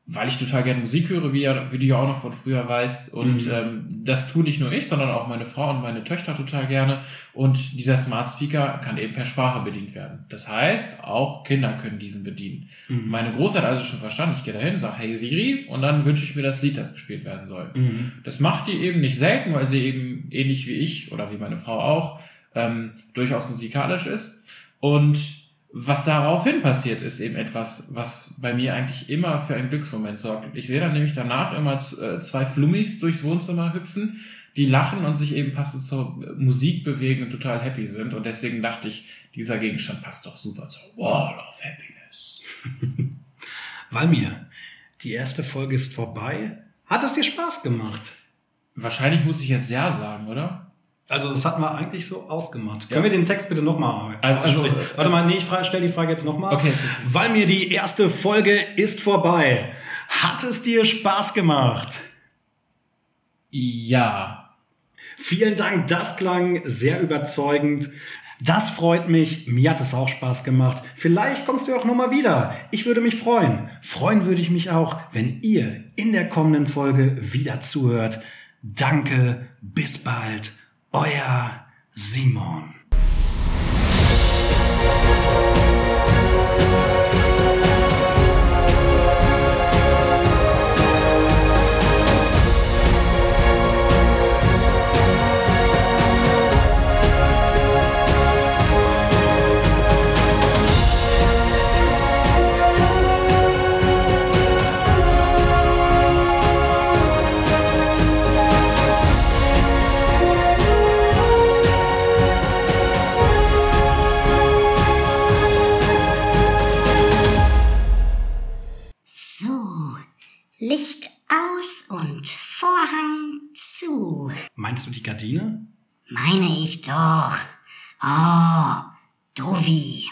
Speaker 1: weil ich total gerne Musik höre, wie, ja, wie du ja auch noch von früher weißt. Und
Speaker 2: Mhm.
Speaker 1: ähm, das tue nicht nur ich, sondern auch meine Frau und meine Töchter total gerne. Und dieser Smart Speaker kann eben per Sprache bedient werden. Das heißt, auch Kinder können diesen bedienen.
Speaker 2: Mhm.
Speaker 1: Meine Große hat also schon verstanden, ich gehe dahin, sage, hey Siri, und dann wünsche ich mir das Lied, das gespielt werden soll.
Speaker 2: Mhm.
Speaker 1: Das macht die eben nicht selten, weil sie eben ähnlich wie ich oder wie meine Frau auch ähm, durchaus musikalisch ist. Und was daraufhin passiert, ist eben etwas, was bei mir eigentlich immer für einen Glücksmoment sorgt. Ich sehe dann nämlich danach immer äh, zwei Flummis durchs Wohnzimmer hüpfen, die lachen und sich eben passend zur Musik bewegen und total happy sind. Und deswegen dachte ich, dieser Gegenstand passt doch super zur Wall of Happiness.
Speaker 2: Valmir, die erste Folge ist vorbei. Hat es dir Spaß gemacht?
Speaker 1: Wahrscheinlich muss ich jetzt Ja sagen, oder?
Speaker 2: Also das hatten wir eigentlich so ausgemacht.
Speaker 1: Ja.
Speaker 2: Können wir den Text bitte nochmal
Speaker 1: Also- also,
Speaker 2: Warte mal, nee, ich frage, stell die Frage jetzt nochmal.
Speaker 1: Okay.
Speaker 2: Weil mir die erste Folge ist vorbei. Hat es dir Spaß gemacht?
Speaker 1: Ja.
Speaker 2: Vielen Dank, das klang sehr überzeugend. Das freut mich. Mir hat es auch Spaß gemacht. Vielleicht kommst du auch nochmal wieder. Ich würde mich freuen. Freuen würde ich mich auch, wenn ihr in der kommenden Folge wieder zuhört. Danke, bis bald. Euer Simon. Meinst du die Gardine?
Speaker 3: Meine ich doch. Oh, Dovi.